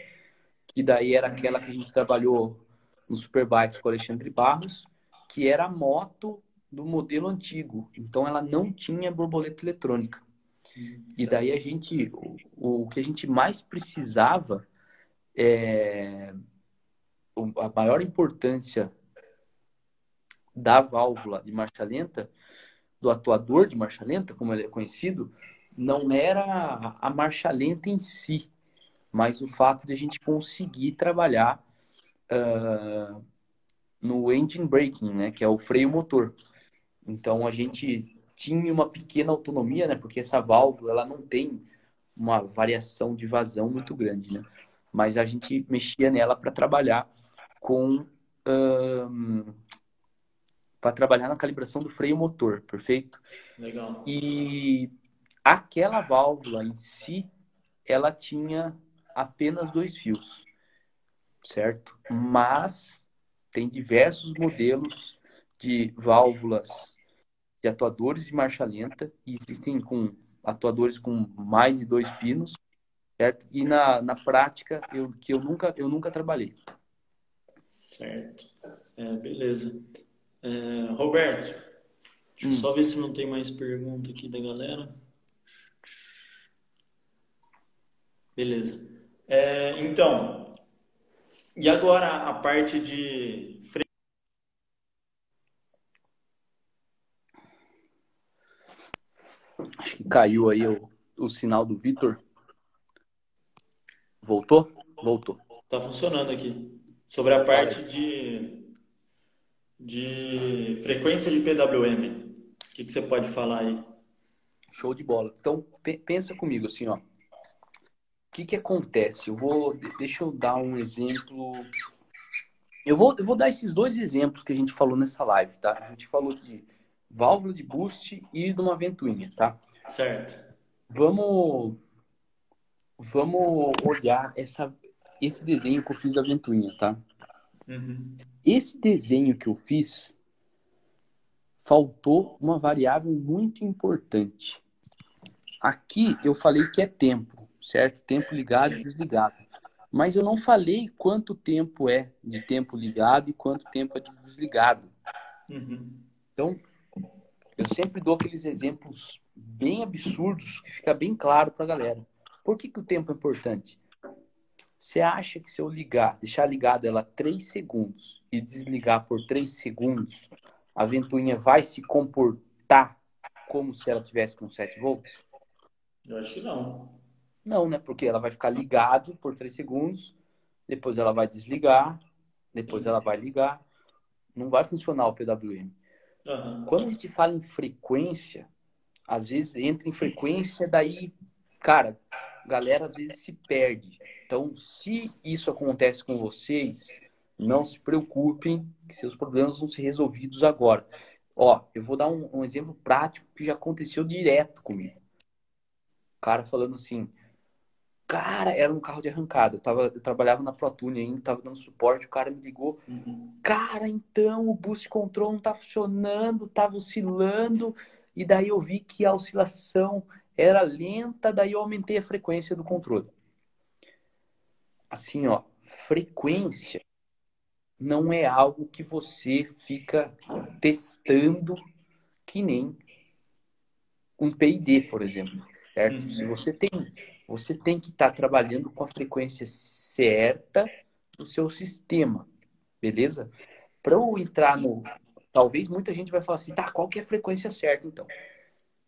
que daí era aquela que a gente trabalhou no Superbikes com o Alexandre Barros, que era a moto do modelo antigo. Então ela não tinha borboleta eletrônica. e daí a gente, o, o, que a gente mais precisava, é, a maior importância da válvula de marcha lenta, do atuador de marcha lenta, como ele é conhecido, não era a marcha lenta em si, mas o fato de a gente conseguir trabalhar uh, no engine braking, né, que é o freio motor. Então a gente tinha uma pequena autonomia, né, porque essa válvula ela não tem uma variação de vazão muito grande, né? Mas a gente mexia nela para trabalhar com uh, para trabalhar na calibração do freio motor, perfeito? Legal. E Aquela válvula em si, ela tinha apenas dois fios, certo? Mas tem diversos modelos de válvulas de atuadores de marcha lenta e existem com atuadores com mais de dois pinos, certo? E na, na prática eu que eu nunca eu nunca trabalhei. Certo. É, beleza. É, Roberto, deixa eu hum. só ver se não tem mais pergunta aqui da galera. Beleza. É, então, e agora a parte de Acho que caiu aí o, o sinal do Vitor. Voltou? Voltou. Tá funcionando aqui. Sobre a parte de, de frequência de PWM. O que, que você pode falar aí? Show de bola. Então, pensa comigo assim, ó o que, que acontece? Eu vou, deixa eu dar um exemplo. Eu vou, eu vou dar esses dois exemplos que a gente falou nessa live, tá? A gente falou de válvula de boost e de uma ventoinha, tá? Certo. Vamos, vamos olhar essa, esse desenho que eu fiz da ventoinha, tá? Uhum. Esse desenho que eu fiz faltou uma variável muito importante. aqui eu falei que é tempo, certo? Tempo ligado e desligado. Mas eu não falei quanto tempo é de tempo ligado e quanto tempo é de desligado. Uhum. Então, eu sempre dou aqueles exemplos bem absurdos que fica bem claro para a galera. Por que, que o tempo é importante? Você acha que se eu ligar, deixar ligado ela 3 segundos e desligar por 3 segundos, a ventoinha vai se comportar como se ela tivesse com 7 volts? Eu acho que não. Não, né? Porque ela vai ficar ligado por 3 segundos, depois ela vai desligar, depois ela vai ligar. Não vai funcionar o PWM. Uhum. Quando a gente fala em frequência, às vezes entra em frequência, daí, cara, galera às vezes se perde. Então, se isso acontece com vocês, não se preocupem que seus problemas vão ser resolvidos agora. Ó, eu vou dar um, um exemplo prático que já aconteceu direto comigo. O cara falando assim, cara, era um carro de arrancada. Eu, tava, eu trabalhava na ProTune ainda, tava dando suporte, o cara me ligou. Uhum. Cara, então o boost control não tá funcionando, tava oscilando. E daí eu vi que a oscilação era lenta, daí eu aumentei a frequência do controle. Assim, ó, frequência não é algo que você fica testando que nem um PID, por exemplo, certo? Uhum. Se você tem, você tem que estar tá trabalhando com a frequência certa do seu sistema, beleza? Para eu entrar no, talvez muita gente vai falar assim, tá, qual que é a frequência certa então?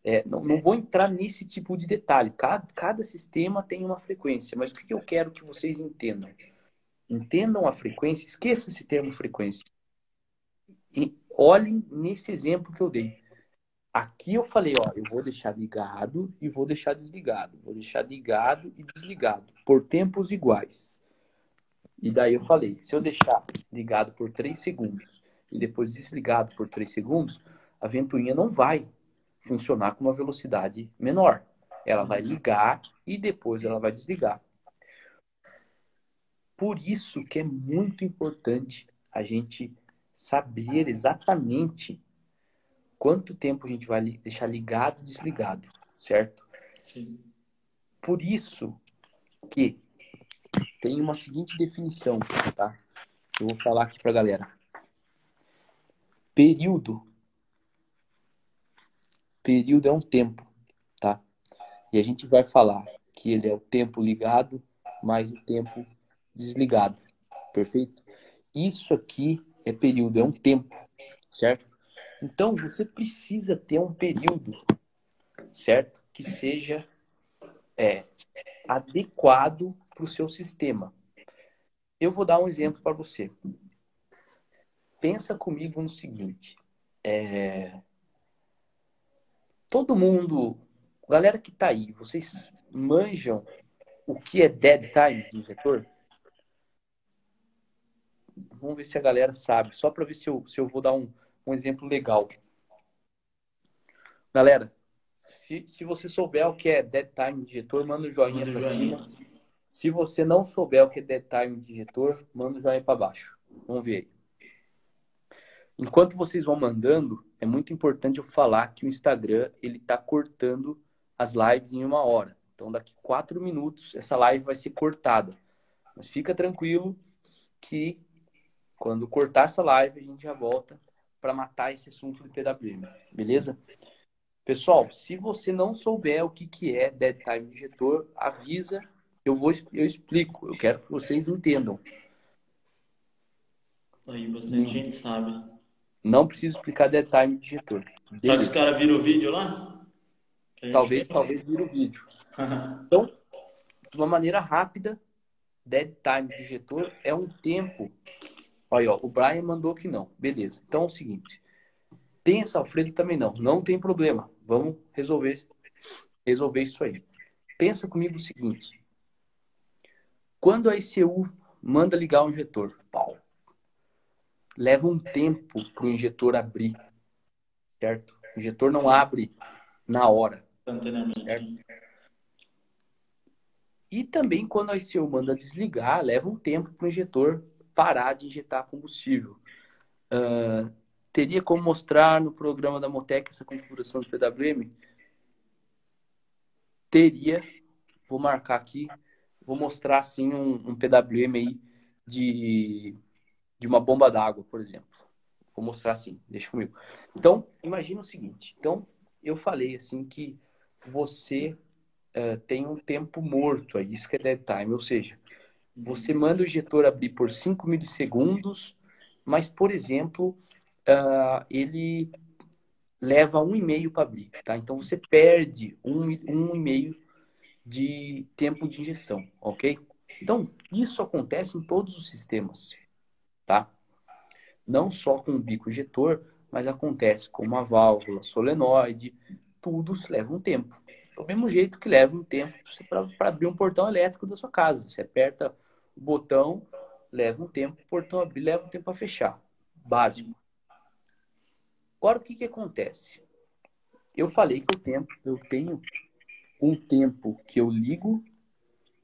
É, não, não, vou entrar nesse tipo de detalhe. Cada, cada sistema tem uma frequência, mas o que eu quero que vocês entendam? Entendam a frequência, esqueça esse termo frequência. E olhem nesse exemplo que eu dei. Aqui eu falei, ó, eu vou deixar ligado e vou deixar desligado. Vou deixar ligado e desligado por tempos iguais. E daí eu falei, se eu deixar ligado por 3 segundos e depois desligado por 3 segundos, a ventoinha não vai funcionar com uma velocidade menor. Ela vai ligar e depois ela vai desligar. Por isso que é muito importante a gente saber exatamente quanto tempo a gente vai deixar ligado e desligado, certo? Sim. Por isso que tem uma seguinte definição, tá? Eu vou falar aqui pra galera. Período. Período é um tempo, tá? E a gente vai falar que ele é o tempo ligado mais o tempo desligado. Perfeito? Isso aqui é período, é um tempo, certo? Então você precisa ter um período, certo? Que seja é, adequado para o seu sistema. Eu vou dar um exemplo para você. Pensa comigo no seguinte: é... todo mundo, galera que está aí, vocês manjam o que é dead time de injetor? Vamos ver se a galera sabe, só para ver se eu, se eu vou dar um, um exemplo legal. Galera, se, se você souber o que é dead time diretor, manda um joinha para cima. Se você não souber o que é dead time diretor, manda um joinha para baixo. Vamos ver aí. Enquanto vocês vão mandando, é muito importante eu falar que o Instagram ele está cortando as lives em uma hora. Então, daqui quatro minutos, essa live vai ser cortada. Mas fica tranquilo que quando cortar essa live, a gente já volta para matar esse assunto do PWM, beleza? Pessoal, se você não souber o que, que é Dead Time Injetor, avisa, eu vou eu explico, eu quero que vocês entendam. Aí bastante gente sabe. Não preciso explicar Dead Time Injetor. Será que os caras viram o vídeo lá? Talvez, talvez vira o vídeo. então, de uma maneira rápida, Dead Time Injetor é um tempo Olha, ó, o Brian mandou que não. Beleza. Então é o seguinte. Pensa, Alfredo também não. Não tem problema. Vamos resolver, resolver isso aí. Pensa comigo o seguinte. Quando a ECU manda ligar o injetor, pau, leva um tempo para o injetor abrir, certo? O injetor não abre na hora. Certo? E também quando a ECU manda desligar, leva um tempo para o injetor parar de injetar combustível. Uh, teria como mostrar no programa da Motec essa configuração do PWM? teria, vou marcar aqui, vou mostrar assim um, um PWM aí de, de uma bomba d'água, por exemplo. Vou mostrar assim, deixa comigo. Então, imagina o seguinte. Então, eu falei assim que você uh, tem um tempo morto aí, isso que é dead time, ou seja, você manda o injetor abrir por 5 milissegundos, mas, por exemplo, uh, ele leva um e meio para abrir, tá? Então você perde um, um e meio de tempo de injeção, ok? Então, isso acontece em todos os sistemas, tá? Não só com o bico injetor, mas acontece com uma válvula solenoide, tudo leva um tempo. Do mesmo jeito que leva um tempo para abrir um portão elétrico da sua casa. Você aperta o botão, leva um tempo, o portão abrir, leva um tempo para fechar. Básico. Agora, o que, que acontece? Eu falei que o tempo, eu tenho um tempo que eu ligo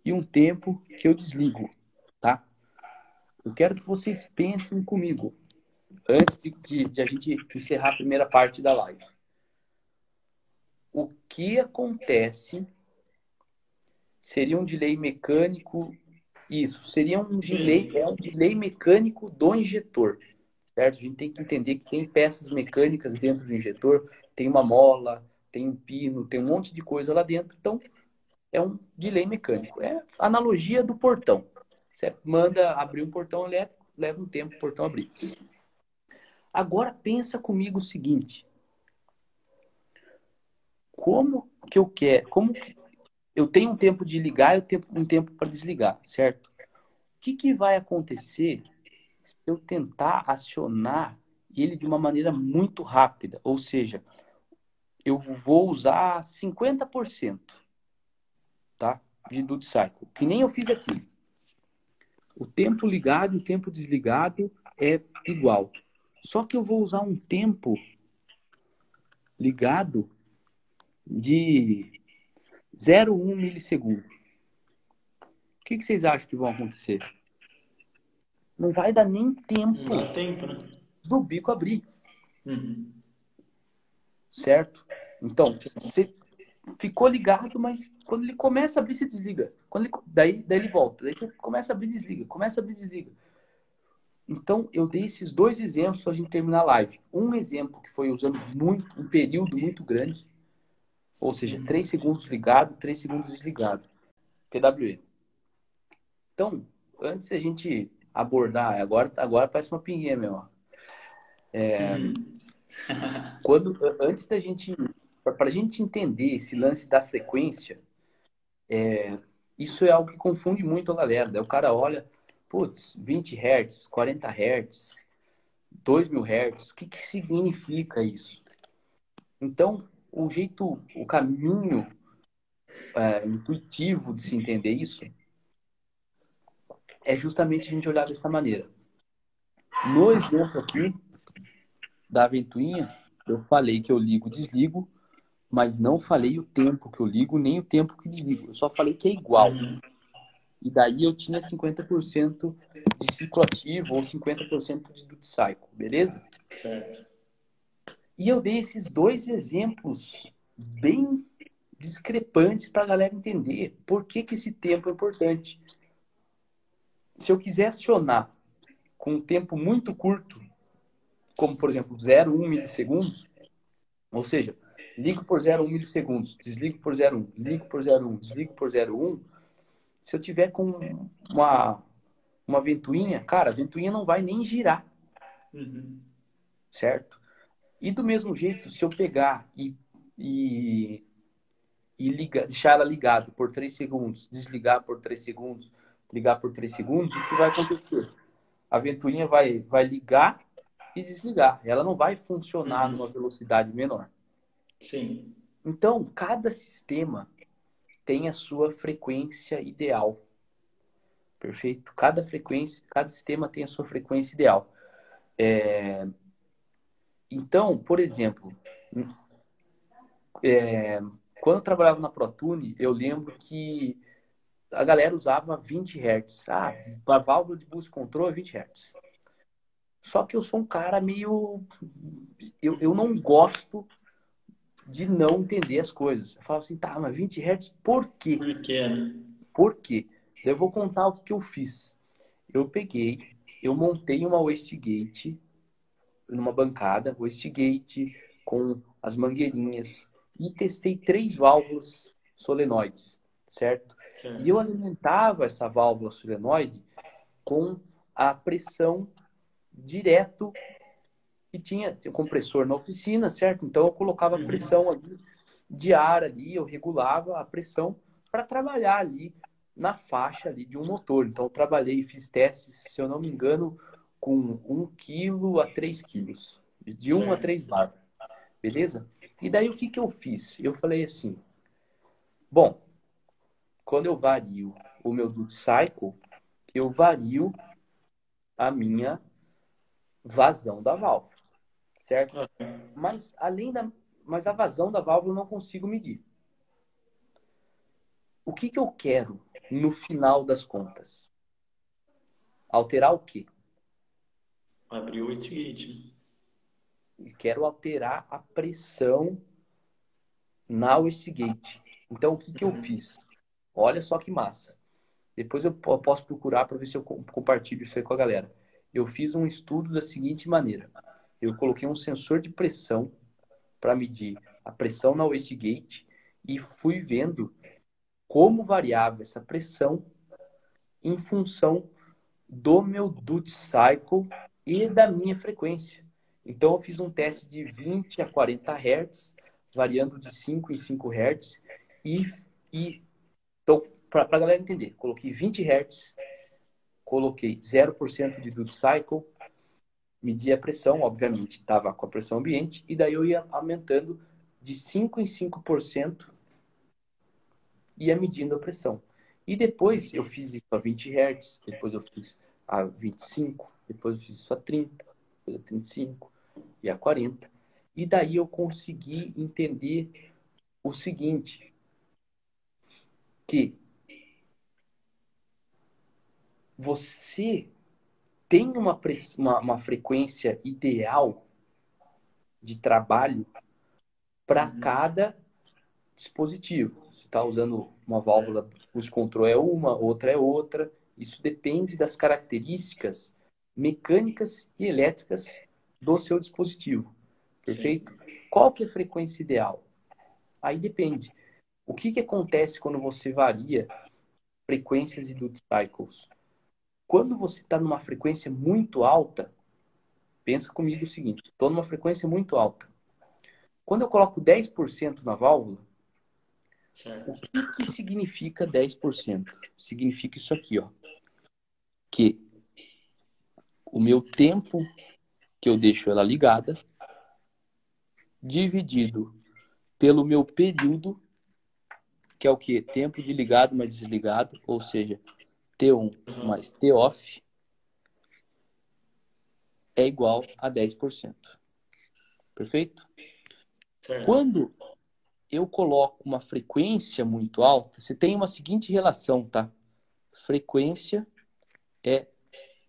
e um tempo que eu desligo? Eu quero que vocês pensem comigo antes de, de, de a gente encerrar a primeira parte da live. O que acontece seria um delay mecânico isso, seria um delay, é um delay mecânico do injetor, certo? A gente tem que entender que tem peças mecânicas dentro do injetor, tem uma mola, tem um pino, tem um monte de coisa lá dentro, então é um delay mecânico. É analogia do portão. Você manda abrir um portão elétrico, leva um tempo o portão abrir. Agora pensa comigo o seguinte: como que eu quero, como eu tenho um tempo de ligar e um tempo para desligar, certo? O que, que vai acontecer se eu tentar acionar ele de uma maneira muito rápida? Ou seja, eu vou usar 50%, tá? De duty cycle, que nem eu fiz aqui. O tempo ligado e o tempo desligado é igual. Só que eu vou usar um tempo ligado de 0,1 milissegundo. O que, que, vocês acham que vão acontecer? Não vai dar nem tempo, Não tempo né? do bico abrir. Uhum. Certo? Então, você ficou ligado, mas quando ele começa a abrir, você desliga. Quando ele, daí, daí ele volta. Daí você começa a abrir, desliga. Começa a abrir, desliga. Então, eu dei esses dois exemplos para a gente terminar a live. Um exemplo que foi usando muito, um período muito grande, ou seja, 3 segundos ligado, 3 segundos desligado. PWE. Então, antes a gente abordar, agora, agora parece uma pinguinha, meu. É, quando, antes da gente, para a gente entender esse lance da frequência, é, isso é algo que confunde muito a galera. Daí o cara olha, putz, 20 Hz, 40 Hz, 2 mil Hz, o que, que significa isso? Então, o jeito, o caminho é, intuitivo de se entender isso é justamente a gente olhar dessa maneira. No exemplo aqui da ventoinha, eu falei que eu ligo, desligo, mas não falei o tempo que eu ligo, nem o tempo que desligo. Eu só falei que é igual. E daí eu tinha 50% de ciclo ativo ou 50% de duty cycle, beleza? Certo. E eu dei esses dois exemplos bem discrepantes para a galera entender por que, que esse tempo é importante. Se eu quiser acionar com um tempo muito curto, como por exemplo 0,1 milissegundos, ou seja, ligo por 0,1 milissegundos, desligo por 0,1, ligo por 0,1, desligo por 0,1, se eu tiver com uma, uma ventoinha, cara, a ventoinha não vai nem girar. Uhum. Certo? E do mesmo jeito, se eu pegar e, e, e liga, deixar ela ligada por 3 segundos, desligar por 3 segundos, ligar por 3 segundos, o que vai acontecer? A ventoinha vai, vai ligar e desligar. Ela não vai funcionar uhum. numa velocidade menor. Sim. Então, cada sistema tem a sua frequência ideal. Perfeito? Cada frequência, cada sistema tem a sua frequência ideal. É, então, por exemplo, é, quando eu trabalhava na ProTune, eu lembro que a galera usava 20 Hz. Ah, a válvula de boost control é 20 Hz. Só que eu sou um cara meio. Eu, eu não gosto de não entender as coisas. Eu falava assim, tá, mas 20 Hz por quê? Por quê, né? Por quê? Eu vou contar o que eu fiz. Eu peguei, eu montei uma wastegate numa bancada, wastegate com as mangueirinhas e testei três válvulas solenoides, certo? certo? E eu alimentava essa válvula solenoide com a pressão direto que tinha, tinha um compressor na oficina, certo? Então eu colocava a uhum. pressão ali de ar ali, eu regulava a pressão para trabalhar ali na faixa ali de um motor. Então eu trabalhei, fiz testes, se eu não me engano, com 1 kg a 3 kg, de 1 a 3 bar. Beleza? E daí o que, que eu fiz? Eu falei assim, bom, quando eu vario o meu duty cycle, eu vario a minha vazão da válvula, certo? Mas além da, mas a vazão da válvula eu não consigo medir. O que, que eu quero no final das contas? Alterar o quê? Abrir o. Né? Quero alterar a pressão na wastegate. Então, o que, que eu uhum. fiz? Olha só que massa. Depois eu posso procurar para ver se eu compartilho isso aí com a galera. Eu fiz um estudo da seguinte maneira. Eu coloquei um sensor de pressão para medir a pressão na wastegate e fui vendo como variava essa pressão em função do meu duty cycle e da minha frequência. Então eu fiz um teste de 20 a 40 Hz, variando de 5 em 5 Hz e, e então, para a galera entender, coloquei 20 Hz, coloquei 0% de duty cycle, medi a pressão, obviamente, estava com a pressão ambiente, e daí eu ia aumentando de 5 em 5%, ia medindo a pressão. E depois eu fiz isso a 20 Hz, depois eu fiz a 25, depois eu fiz isso a 30, depois a 35 e a 40. E daí eu consegui entender o seguinte, que você tem uma, uma, uma frequência ideal de trabalho para uhum. cada dispositivo. Você está usando uma válvula, o control é uma, outra é outra. Isso depende das características mecânicas e elétricas do seu dispositivo. Perfeito? Sim. Qual que é a frequência ideal? Aí depende. O que, que acontece quando você varia frequências e duty cycles? Quando você está numa frequência muito alta, pensa comigo o seguinte: estou numa frequência muito alta. Quando eu coloco 10% na válvula, certo. o que, que significa 10%? Significa isso aqui, ó. Que o meu tempo que eu deixo ela ligada dividido pelo meu período que é o que? Tempo de ligado mais desligado, ou seja, T1 uhum. mais T off é igual a 10%. Perfeito? Certo. Quando eu coloco uma frequência muito alta, você tem uma seguinte relação, tá? Frequência é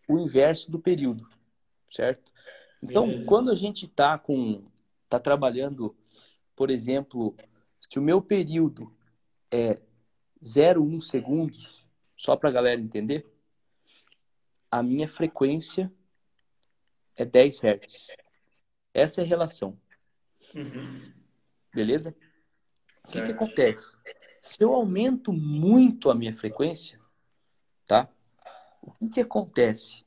o inverso do período, certo? Então, Beleza. quando a gente está com tá trabalhando, por exemplo, se o meu período é 0,1 segundos, só para a galera entender, a minha frequência é 10 Hz. Essa é a relação. Uhum. Beleza? O que, que, acontece? Se eu aumento muito a minha frequência, tá? O que, que acontece?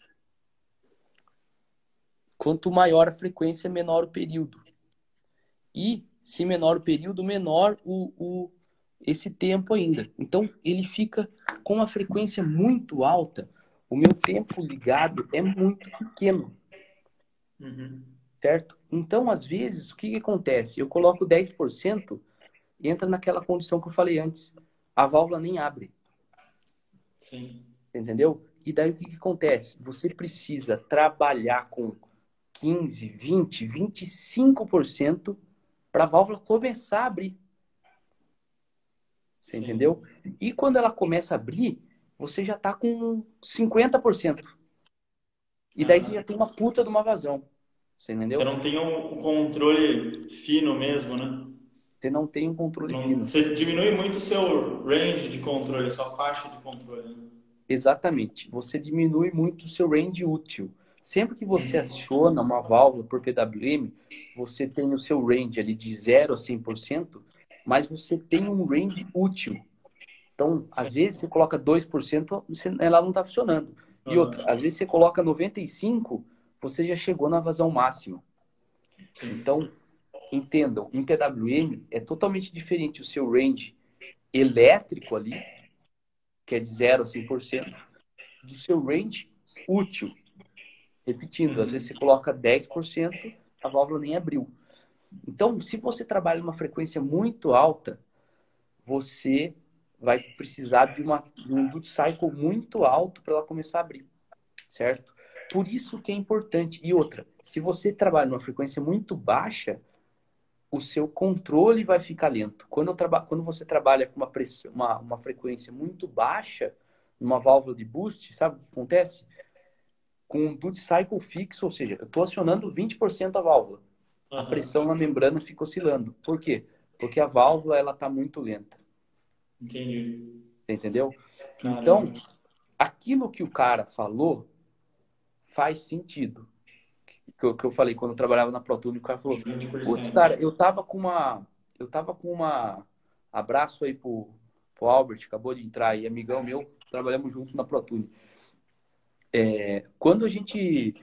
Quanto maior a frequência, menor o período. E se menor o período, menor o, o, esse tempo ainda. Então, ele fica com uma frequência muito alta. O meu tempo ligado é muito pequeno. Uhum. Certo? Então, às vezes, o que, que acontece? Eu coloco 10% e entra naquela condição que eu falei antes. A válvula nem abre. Sim. Entendeu? E daí o que, que acontece? Você precisa trabalhar com 15, 20, 25% para a válvula começar a abrir. Você Sim. entendeu? E quando ela começa a abrir, você já está com 50%. E daí você já tem uma puta de uma vazão. Você entendeu? Você não tem um controle fino mesmo, né? você não tem um controle não, fino. Você diminui muito o seu range de controle, sua faixa de controle. Né? Exatamente. Você diminui muito o seu range útil. Sempre que você uhum. aciona uma válvula por PWM, você tem o seu range ali de 0 a 100%, mas você tem um range útil. Então, às vezes você coloca 2%, ela não está funcionando. E outra, às vezes você coloca 95%, você já chegou na vazão máxima. Então, entendam, em PWM é totalmente diferente o seu range elétrico ali, que é de 0 a 100%, do seu range útil. Repetindo, às vezes você coloca 10%, a válvula nem abriu. Então, se você trabalha numa frequência muito alta, você vai precisar de, uma, de um duty cycle muito alto para ela começar a abrir, certo? Por isso que é importante. E outra, se você trabalha numa frequência muito baixa, o seu controle vai ficar lento. Quando, traba... Quando você trabalha com uma, uma, uma frequência muito baixa, numa válvula de boost, sabe o que acontece? Com um duty cycle fixo, ou seja, eu estou acionando 20% a válvula. Uhum. A pressão na membrana fica oscilando. Por quê? Porque a válvula ela está muito lenta. Entendi. Você entendeu? Caramba. Então, aquilo que o cara falou faz sentido que eu, que eu falei quando eu trabalhava na ProTune, o cara falou, putz, cara, eu tava com uma. Eu tava com uma. Abraço aí pro, pro Albert, acabou de entrar aí, amigão meu, trabalhamos junto na ProTune. É, quando a gente.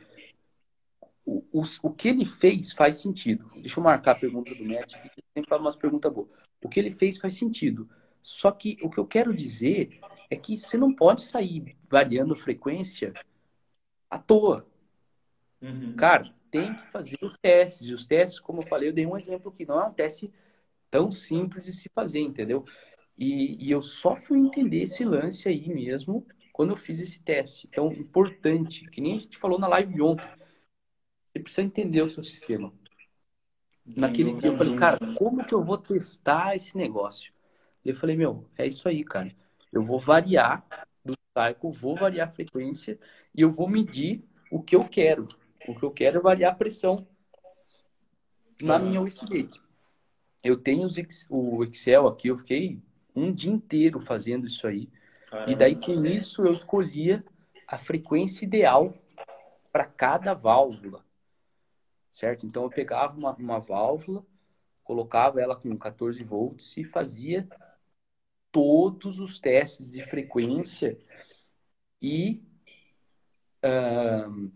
O, o, o, que ele fez faz sentido. Deixa eu marcar a pergunta do Matt, que sempre faz umas perguntas boas. O que ele fez faz sentido. Só que o que eu quero dizer é que você não pode sair variando frequência à toa. Uhum. Cara, tem que fazer os testes. E os testes, como eu falei, eu dei um exemplo que não é um teste tão simples de se fazer, entendeu? E, e eu só fui entender esse lance aí mesmo quando eu fiz esse teste. Então, importante, que nem a gente falou na live ontem, você precisa entender o seu sistema. Naquele dia eu falei, cara, como que eu vou testar esse negócio? Eu falei, meu, é isso aí, cara. Eu vou variar do cycle, vou variar a frequência e eu vou medir o que eu quero. O que eu quero é variar a pressão na minha Wikigate. Eu tenho o Excel aqui, eu fiquei um dia inteiro fazendo isso aí. Caramba. E daí com isso eu escolhia a frequência ideal para cada válvula. Certo? Então eu pegava uma, uma válvula, colocava ela com 14 volts e fazia todos os testes de frequência e uh,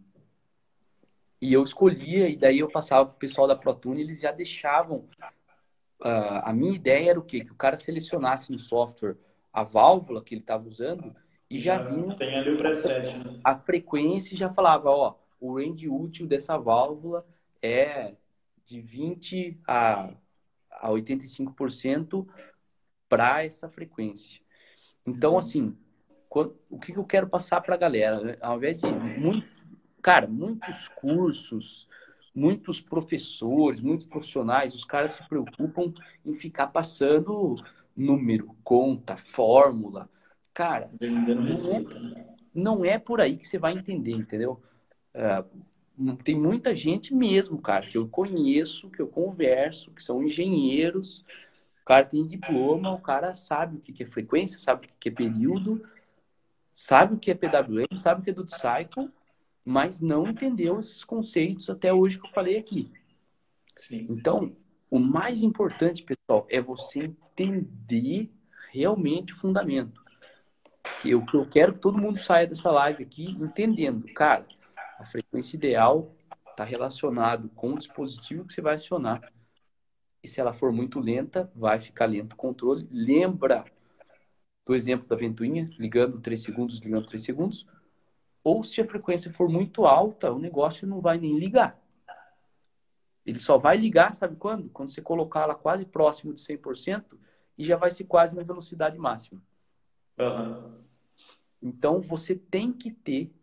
e eu escolhia, e daí eu passava para o pessoal da ProTune, eles já deixavam. Uh, a minha ideia era o quê? Que o cara selecionasse no software a válvula que ele estava usando e já, já vinha. Tem ali o preset, né? A frequência e já falava: ó, o range útil dessa válvula é de 20 a, a 85% para essa frequência. Então, uhum. assim, o que eu quero passar para a galera? Né? Ao invés de muito, cara, muitos cursos, muitos professores, muitos profissionais, os caras se preocupam em ficar passando número, conta, fórmula. Cara, não é, não é por aí que você vai entender, entendeu? É, tem muita gente mesmo, cara, que eu conheço, que eu converso, que são engenheiros. O cara tem diploma, o cara sabe o que é frequência, sabe o que é período, sabe o que é PWM, sabe o que é do cycle, mas não entendeu esses conceitos até hoje que eu falei aqui. Sim. Então, o mais importante, pessoal, é você entender realmente o fundamento. Que eu quero que todo mundo saia dessa live aqui entendendo, cara, a frequência ideal está relacionado com o dispositivo que você vai acionar. E se ela for muito lenta, vai ficar lento o controle. Lembra do exemplo da ventoinha, ligando 3 segundos, ligando 3 segundos. Ou se a frequência for muito alta, o negócio não vai nem ligar. Ele só vai ligar, sabe quando? Quando você colocar ela quase próximo de 100% e já vai ser quase na velocidade máxima. Uhum. Então, você tem que ter.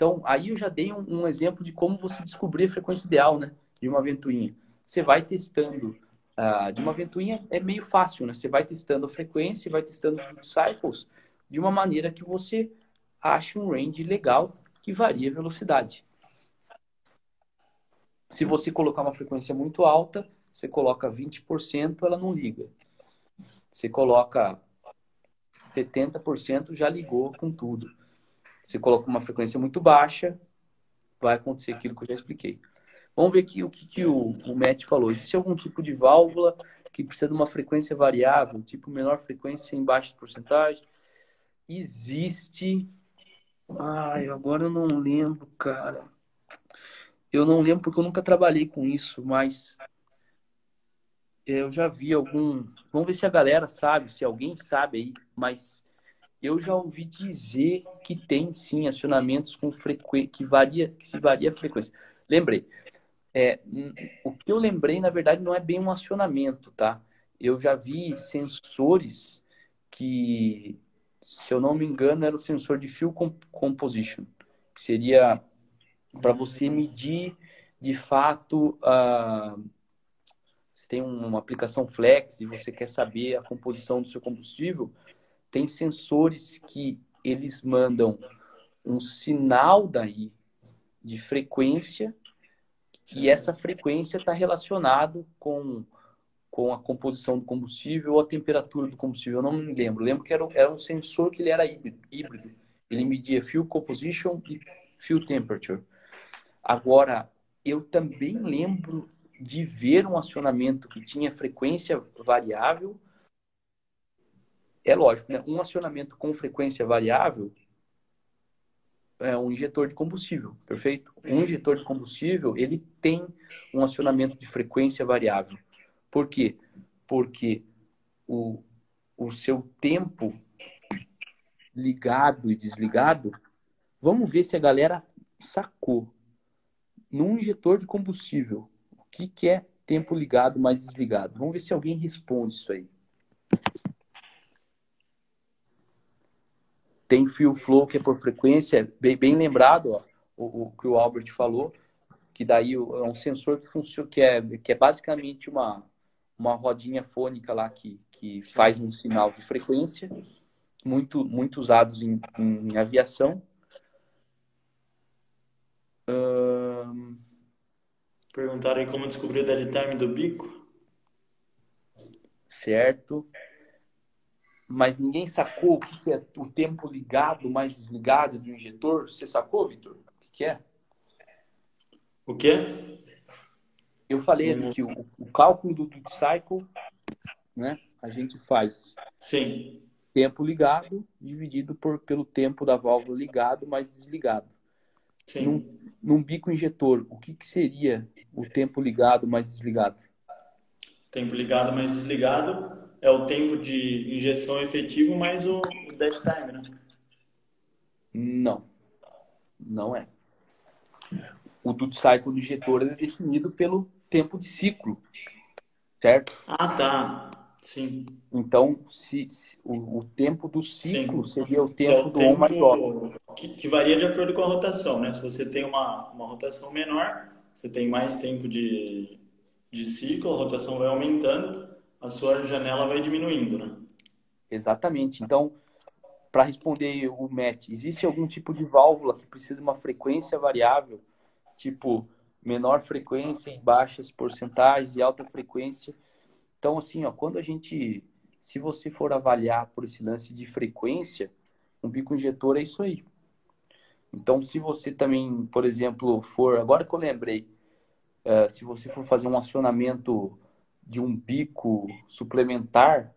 Então, aí eu já dei um, um, exemplo de como você descobrir a frequência ideal né, de uma ventoinha. Você vai testando. Uh, de uma ventoinha é meio fácil, né? Você vai testando a frequência, vai testando os cycles de uma maneira que você ache um range legal que varia a velocidade. Se você colocar uma frequência muito alta, você coloca 20%, ela não liga. Você coloca 70%, já ligou com tudo. Você coloca uma frequência muito baixa, vai acontecer aquilo que eu já expliquei. Vamos ver aqui o que, que o, o Matt falou. Existe algum tipo de válvula que precisa de uma frequência variável, tipo menor frequência em baixa porcentagem? Existe. Ai, agora eu não lembro, cara. Eu não lembro porque eu nunca trabalhei com isso, mas eu já vi algum. Vamos ver se a galera sabe, se alguém sabe aí, mas eu já ouvi dizer que tem sim acionamentos com frequência que varia, que se varia a frequência. Lembrei. É, o que eu lembrei, na verdade, não é bem um acionamento, tá? Eu já vi sensores que, se eu não me engano, era o sensor de field composition, que seria para você medir de fato a tem uma aplicação flex e você quer saber a composição do seu combustível, tem sensores que eles mandam um sinal daí de frequência e essa frequência está relacionado com, com a composição do combustível ou a temperatura do combustível. Eu não me lembro. Eu lembro que era, era um sensor que ele era híbrido. Ele media fuel composition e fuel temperature. Agora, eu também lembro de ver um acionamento que tinha frequência variável. É lógico, né? Um acionamento com frequência variável é um injetor de combustível, perfeito? Um injetor de combustível, ele tem um acionamento de frequência variável. Por quê? Porque o, o seu tempo ligado e desligado, vamos ver se a galera sacou num injetor de combustível, o que, que é tempo ligado mais desligado? Vamos ver se alguém responde isso aí. Tem fio flow que é por frequência, bem, bem lembrado, ó, o, o, que o Albert falou, que daí é um sensor que funciona, que é, que é basicamente uma, uma rodinha fônica lá que, que faz um sinal de frequência, muito, muito usados em, em aviação. Perguntaram aí como descobrir o dead time do bico. Certo. Mas ninguém sacou o que é o tempo ligado mais desligado do injetor? Você sacou, Vitor? O que é? O quê? Eu falei hum. que o, o, cálculo do duty cycle, né? A gente faz. Sim. Tempo ligado dividido por, pelo tempo da válvula ligado mais desligado. Sim. Num, num bico injetor, o que, que seria o tempo ligado mais desligado? Tempo ligado mais desligado é o tempo de injeção efetivo mais o dead time, né? Não. Não é. O duty cycle do injetor é definido pelo tempo de ciclo, certo? Ah, tá. Sim. Então, se, se o, o, tempo do ciclo Sim. seria o tempo é o do tempo on mais que, que, varia de acordo com a rotação, né? Se você tem uma, uma rotação menor, você tem mais tempo de, de ciclo, a rotação vai aumentando, a sua janela vai diminuindo, né? Exatamente. Então, para responder o Matt, existe algum tipo de válvula que precisa de uma frequência variável, tipo menor frequência em baixas porcentagens e alta frequência? Então, assim, ó, quando a gente, se você for avaliar por esse lance de frequência, um bico injetor é isso aí. Então, se você também, por exemplo, for, agora que eu lembrei, uh, se você for fazer um acionamento de um bico suplementar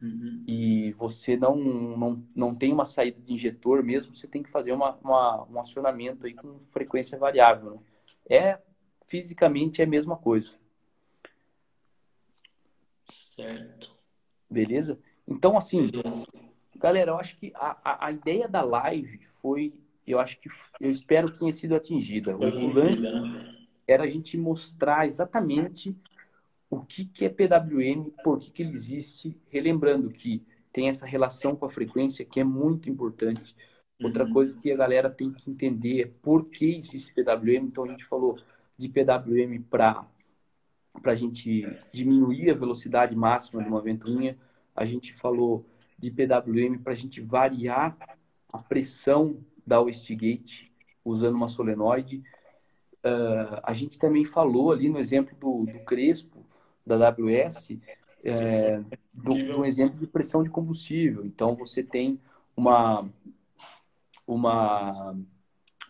uhum. e você não, não, não tem uma saída de injetor mesmo, você tem que fazer uma, uma um acionamento aí com frequência variável. Né? É, fisicamente, é a mesma coisa. Certo. Beleza? Então, assim, Beleza. galera, eu acho que a, a, ideia da live foi eu acho que eu espero que tenha sido atingida. O lance né? era a gente mostrar exatamente o que, que é PWM, por que, que ele existe, relembrando que tem essa relação com a frequência que é muito importante. Outra uhum. coisa que a galera tem que entender é por que existe PWM. Então a gente falou de PWM para a gente diminuir a velocidade máxima de uma ventoinha. A gente falou de PWM para a gente variar a pressão da Westgate usando uma solenoide. Uh, a gente também falou ali no exemplo do, do Crespo da AWS é, do, do exemplo de pressão de combustível. Então, você tem uma, uma,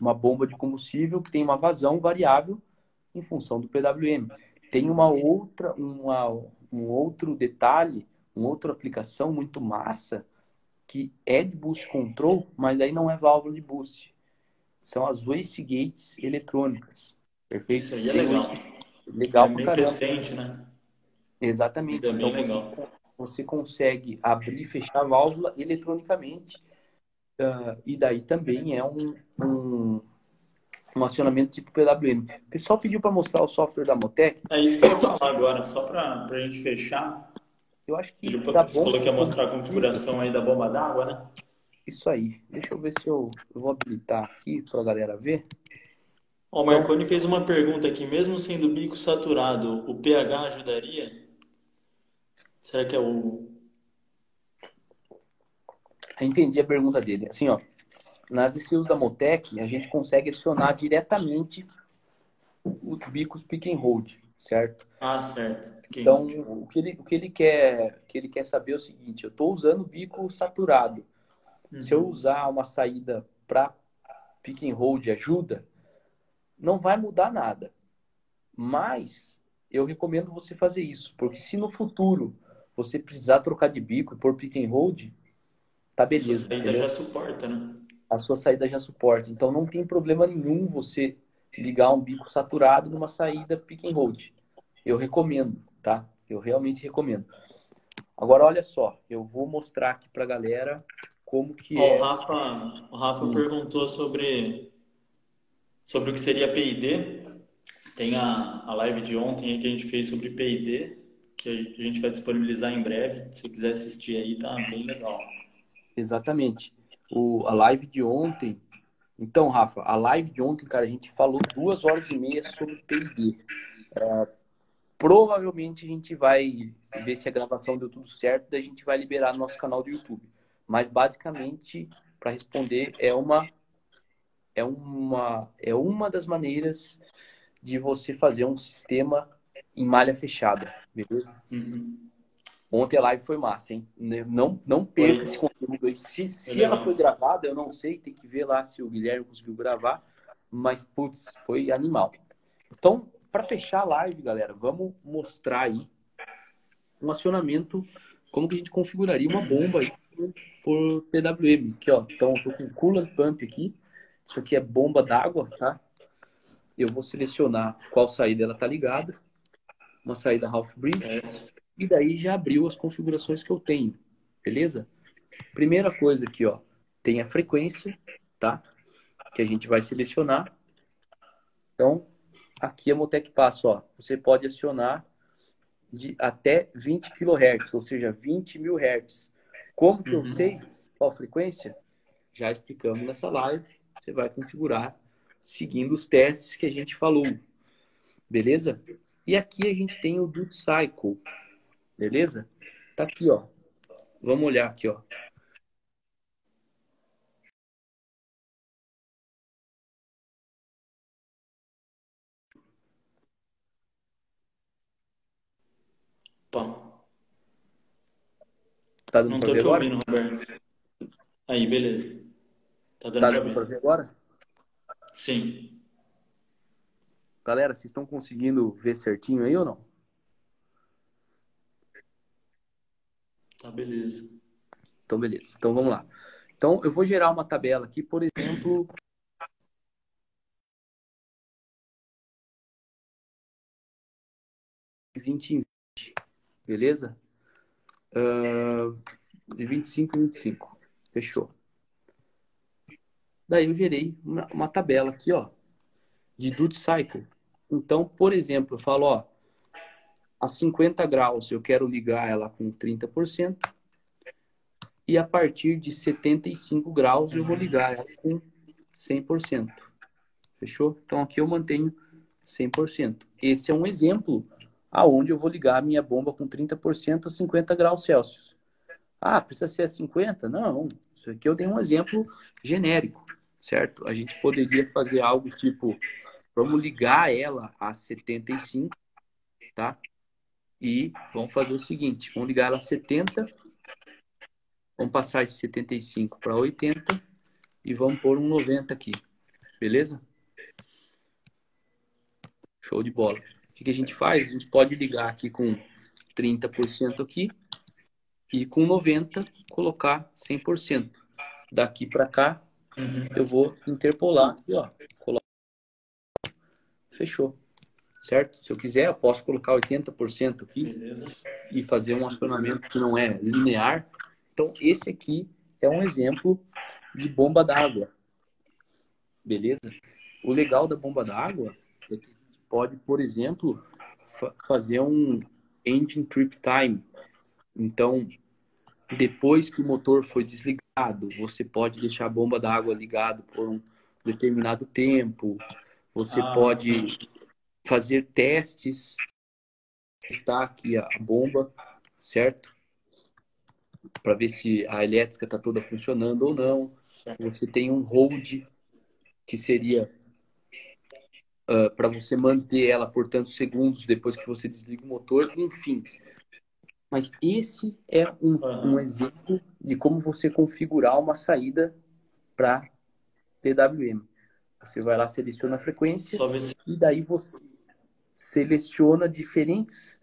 uma bomba de combustível que tem uma vazão variável em função do PWM. Tem uma outra, uma, um outro detalhe, uma outra aplicação muito massa, que é de boost control, mas aí não é válvula de boost. São as wastegates eletrônicas. Perfeito? Isso aí é legal. Legal é bem recente, né? Exatamente. É então você, você, consegue abrir e fechar a válvula eletronicamente. Uh, e daí também é um, um, um acionamento tipo PWM. O pessoal pediu para mostrar o software da Motec. É isso que eu ia falar agora, só para a gente fechar. Eu acho que. Você falou que ia mostrar a configuração aí da bomba d'água, né? Isso aí. Deixa eu ver se eu, eu vou habilitar aqui para a galera ver. Ó, o Marconi fez uma pergunta aqui. Mesmo sendo bico saturado, o pH ajudaria? Será que é o. Entendi a pergunta dele. Assim, ó. Nas ECUs da Motec, a gente consegue acionar diretamente os bicos pick and hold, certo? Ah, certo. então, o que, ele, o que ele quer que ele quer saber é o seguinte: eu estou usando bico saturado. Uhum. Se eu uhum. usar uma saída para pick and hold ajuda, não vai mudar nada. Mas eu recomendo você fazer isso, porque se no futuro você precisar trocar de bico e pôr pick and hold, tá beleza. A sua saída entendeu? já suporta, né? A sua saída já suporta. Então não tem problema nenhum você ligar um bico saturado numa saída pick and hold. Eu recomendo, tá? Eu realmente recomendo. Agora olha só, eu vou mostrar aqui pra galera como que oh, é. O Rafa, o Rafa hum. perguntou sobre sobre o que seria PID. Tem a, a live de ontem que a gente fez sobre PID, que a gente vai disponibilizar em breve. Se quiser assistir aí, tá bem legal. Exatamente. O, a live de ontem. Então, Rafa, a live de ontem, cara, a gente falou duas horas e meia sobre PID. É, provavelmente a gente vai ver se a gravação deu tudo certo, daí a gente vai liberar no nosso canal do YouTube. Mas basicamente, para responder, é uma é uma, é uma das maneiras de você fazer um sistema em malha fechada, beleza? Uhum. Ontem a live foi massa, hein? Não, não perca esse conteúdo aí. Se, se ela foi gravada, eu não sei, tem que ver lá se o Guilherme conseguiu gravar, mas, putz, foi animal. Então, para fechar a live, galera, vamos mostrar aí um acionamento, como que a gente configuraria uma bomba aí por, por PWM. Aqui, ó, então, eu tô com coolant pump aqui, isso aqui é bomba d'água, tá? Eu vou selecionar qual saída ela tá ligada. Uma saída half bridge. É. E daí já abriu as configurações que eu tenho. Beleza? Primeira coisa aqui, ó. Tem a frequência, tá? Que a gente vai selecionar. Então, aqui a Motec Passo, ó. Você pode acionar de até 20 kHz, ou seja, 20 mil Hz. Como que uhum. eu sei qual frequência? Já explicamos nessa live você vai configurar seguindo os testes que a gente falou. Beleza? E aqui a gente tem o Duty Cycle. Beleza? Tá aqui, ó. Vamos olhar aqui, ó. Tá dando Não tô te ouvindo, Roberto. Aí, beleza. Tá dando, tá dando pra ver agora? Sim. Galera, vocês estão conseguindo ver certinho aí ou não? Tá, beleza. Então, beleza. Então, vamos lá. Então, eu vou gerar uma tabela aqui, por exemplo... Vinte em vinte, beleza? Uh, de 25 em 25. Fechou. Daí eu gerei uma, uma tabela aqui, ó, de duty cycle. Então, por exemplo, eu falo, ó, a 50 graus eu quero ligar ela com 30%, e a partir de 75 graus eu vou ligar ela com 100%. Fechou? Então aqui eu mantenho 100%. Esse é um exemplo aonde eu vou ligar a minha bomba com 30% a 50 graus Celsius. Ah, precisa ser a 50? Não, isso aqui eu dei um exemplo genérico, certo? A gente poderia fazer algo tipo, vamos ligar ela a 75, tá? e vamos fazer o seguinte, vamos ligar ela a 70, vamos passar esse 75 para 80 e vamos pôr um 90 aqui, beleza? Show de bola. O que a gente faz? A gente pode ligar aqui com 30% aqui e com 90 colocar 100%. Daqui para cá, uhum. eu vou interpolar e ó, coloca. Fechou. Certo? Se eu quiser, eu posso colocar 80% aqui Beleza. e fazer um acionamento que não é linear. Então, esse aqui é um exemplo de bomba d'água. Beleza? O legal da bomba d'água é que pode, por exemplo, fa fazer um engine trip time. Então, depois que o motor foi desligado, você pode deixar a bomba d'água ligada por um determinado tempo. Você ah, pode fazer testes. Está aqui a bomba, certo? Para ver se a elétrica está toda funcionando ou não. Você tem um hold, que seria uh, ah, para você manter ela por tantos segundos depois que você desliga o motor. Enfim, mas esse é um, um exemplo de como você configurar uma saída para PWM. Você vai lá, seleciona a frequência e daí você seleciona diferentes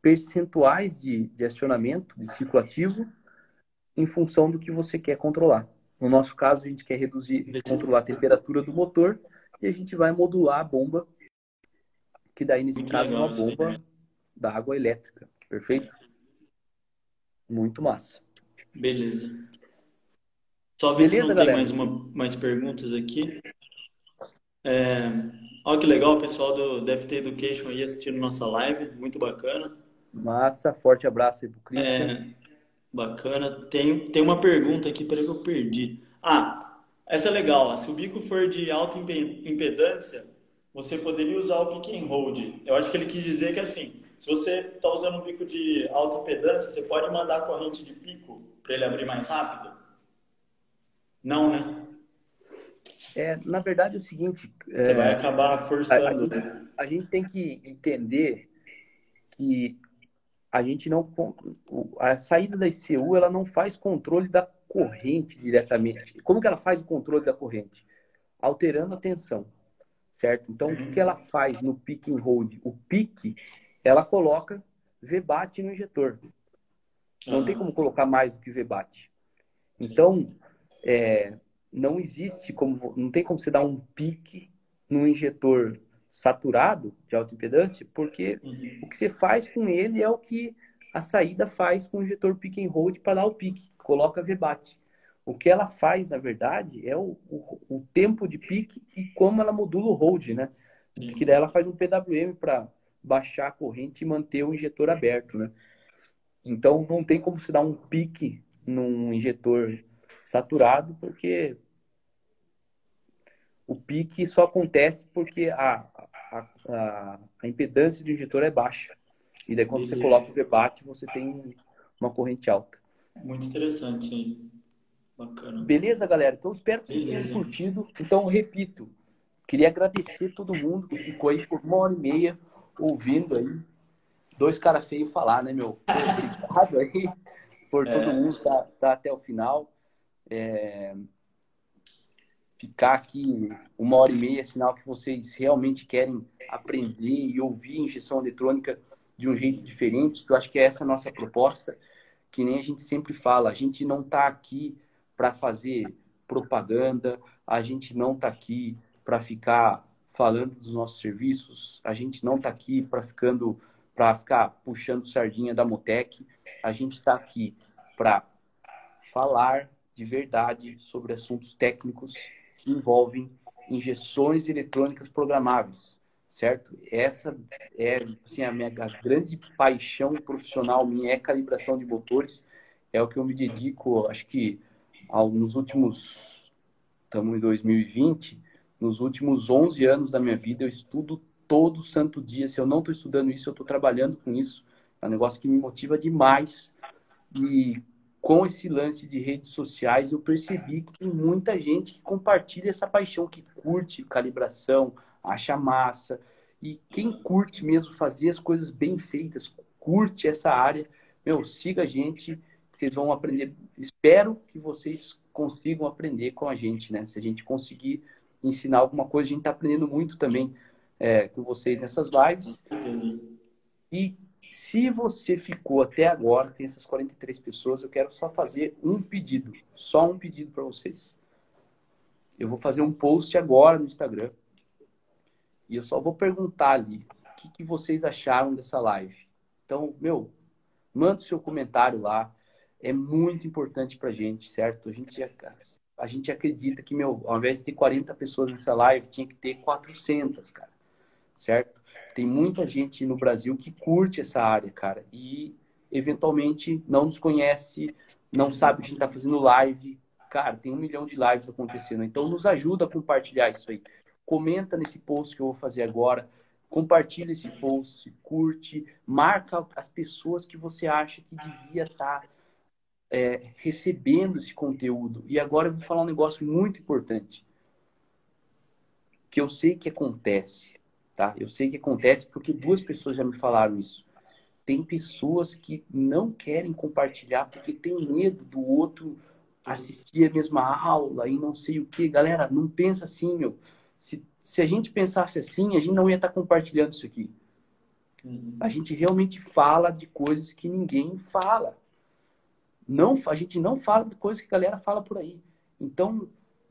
percentuais de, de acionamento de ciclo ativo em função do que você quer controlar. No nosso caso, a gente quer reduzir, controlar a temperatura do motor e a gente vai modular a bomba, que daí nesse Muito caso é uma bomba da água elétrica. Perfeito? Muito massa. Beleza. Só ver Beleza, se não galera? tem mais, uma, mais perguntas aqui. É, olha que legal, o pessoal do DFT Education aí assistindo nossa live, muito bacana. Massa, forte abraço aí pro Christian. É, bacana. Tem, tem uma pergunta aqui, peraí que eu perdi. Ah, essa é legal. Se o bico for de alta impedância, você poderia usar o pick and hold. Eu acho que ele quis dizer que assim, se você está usando um bico de alta impedância, você pode mandar a corrente de pico para ele abrir mais rápido? Não, né? É, na verdade é o seguinte. Você é, vai acabar forçando. A, a, gente, né? a gente tem que entender que a gente não. A saída da ICU ela não faz controle da corrente diretamente. Como que ela faz o controle da corrente? Alterando a tensão, certo? Então, o que ela faz no pick and hold? O pique ela coloca VBAT no injetor. Não tem como colocar mais do que VBAT. Então, é, não existe como, não tem como você dar um pique no injetor saturado de alta impedância, porque uhum. o que você faz com ele é o que a saída faz com o injetor pick and hold para dar o pique, coloca VBAT. O que ela faz, na verdade, é o, o, o tempo de pique e como ela modula o hold, né? Que daí ela faz um PWM para baixar a corrente e manter o injetor aberto, né? Então não tem como se dar um pique num injetor saturado, porque o pique só acontece porque a, a, a, a impedância do injetor é baixa. E daí quando Beleza. você coloca o debate, você tem uma corrente alta. Muito interessante, hein? Bacana. Beleza, galera? Então espero que vocês Beleza. tenham curtido. Então, repito, queria agradecer todo mundo que ficou aí por uma hora e meia ouvindo aí dois caras feios falar, né, meu? Obrigado aí por todo é. mundo tá, tá até o final. É... Ficar aqui uma hora e meia é sinal que vocês realmente querem aprender e ouvir injeção eletrônica de um jeito diferente, que eu acho que é essa a nossa proposta, que nem a gente sempre fala, a gente não está aqui para fazer propaganda, a gente não está aqui para ficar falando dos nossos serviços. A gente não está aqui para ficando para ficar puxando sardinha da Motec. A gente está aqui para falar de verdade sobre assuntos técnicos que envolvem injeções eletrônicas programáveis, certo? Essa é assim, a minha grande paixão profissional minha é calibração de motores. É o que eu me dedico, acho que nos últimos estamos em 2020, nos últimos 11 anos da minha vida, eu estudo todo santo dia. Se eu não estou estudando isso, eu estou trabalhando com isso. É um negócio que me motiva demais. E com esse lance de redes sociais, eu percebi que tem muita gente que compartilha essa paixão, que curte calibração, acha massa. E quem curte mesmo fazer as coisas bem feitas, curte essa área, meu, siga a gente, vocês vão aprender. Espero que vocês consigam aprender com a gente, né? Se a gente conseguir ensinar alguma coisa, a gente está aprendendo muito também é, com vocês nessas lives. E se você ficou até agora, tem essas 43 pessoas, eu quero só fazer um pedido, só um pedido para vocês. Eu vou fazer um post agora no Instagram e eu só vou perguntar ali o que, que vocês acharam dessa live. Então, meu, manda o seu comentário lá. É muito importante pra gente, certo? A gente, a gente acredita que, meu, ao invés de ter 40 pessoas nessa live, tinha que ter 400, cara. Certo? Tem muita gente no Brasil que curte essa área, cara. E, eventualmente, não nos conhece, não sabe que a gente tá fazendo live. Cara, tem um milhão de lives acontecendo. Então, nos ajuda a compartilhar isso aí. Comenta nesse post que eu vou fazer agora compartilha esse post, curte, marca as pessoas que você acha que devia estar tá, é, recebendo esse conteúdo. E agora eu vou falar um negócio muito importante, que eu sei que acontece, tá? Eu sei que acontece porque duas pessoas já me falaram isso. Tem pessoas que não querem compartilhar porque tem medo do outro assistir a mesma aula e não sei o que. Galera, não pensa assim, meu. Se se a gente pensasse assim, a gente não ia estar compartilhando isso aqui. Uhum. A gente realmente fala de coisas que ninguém fala. Não, a gente não fala de coisas que a galera fala por aí. Então,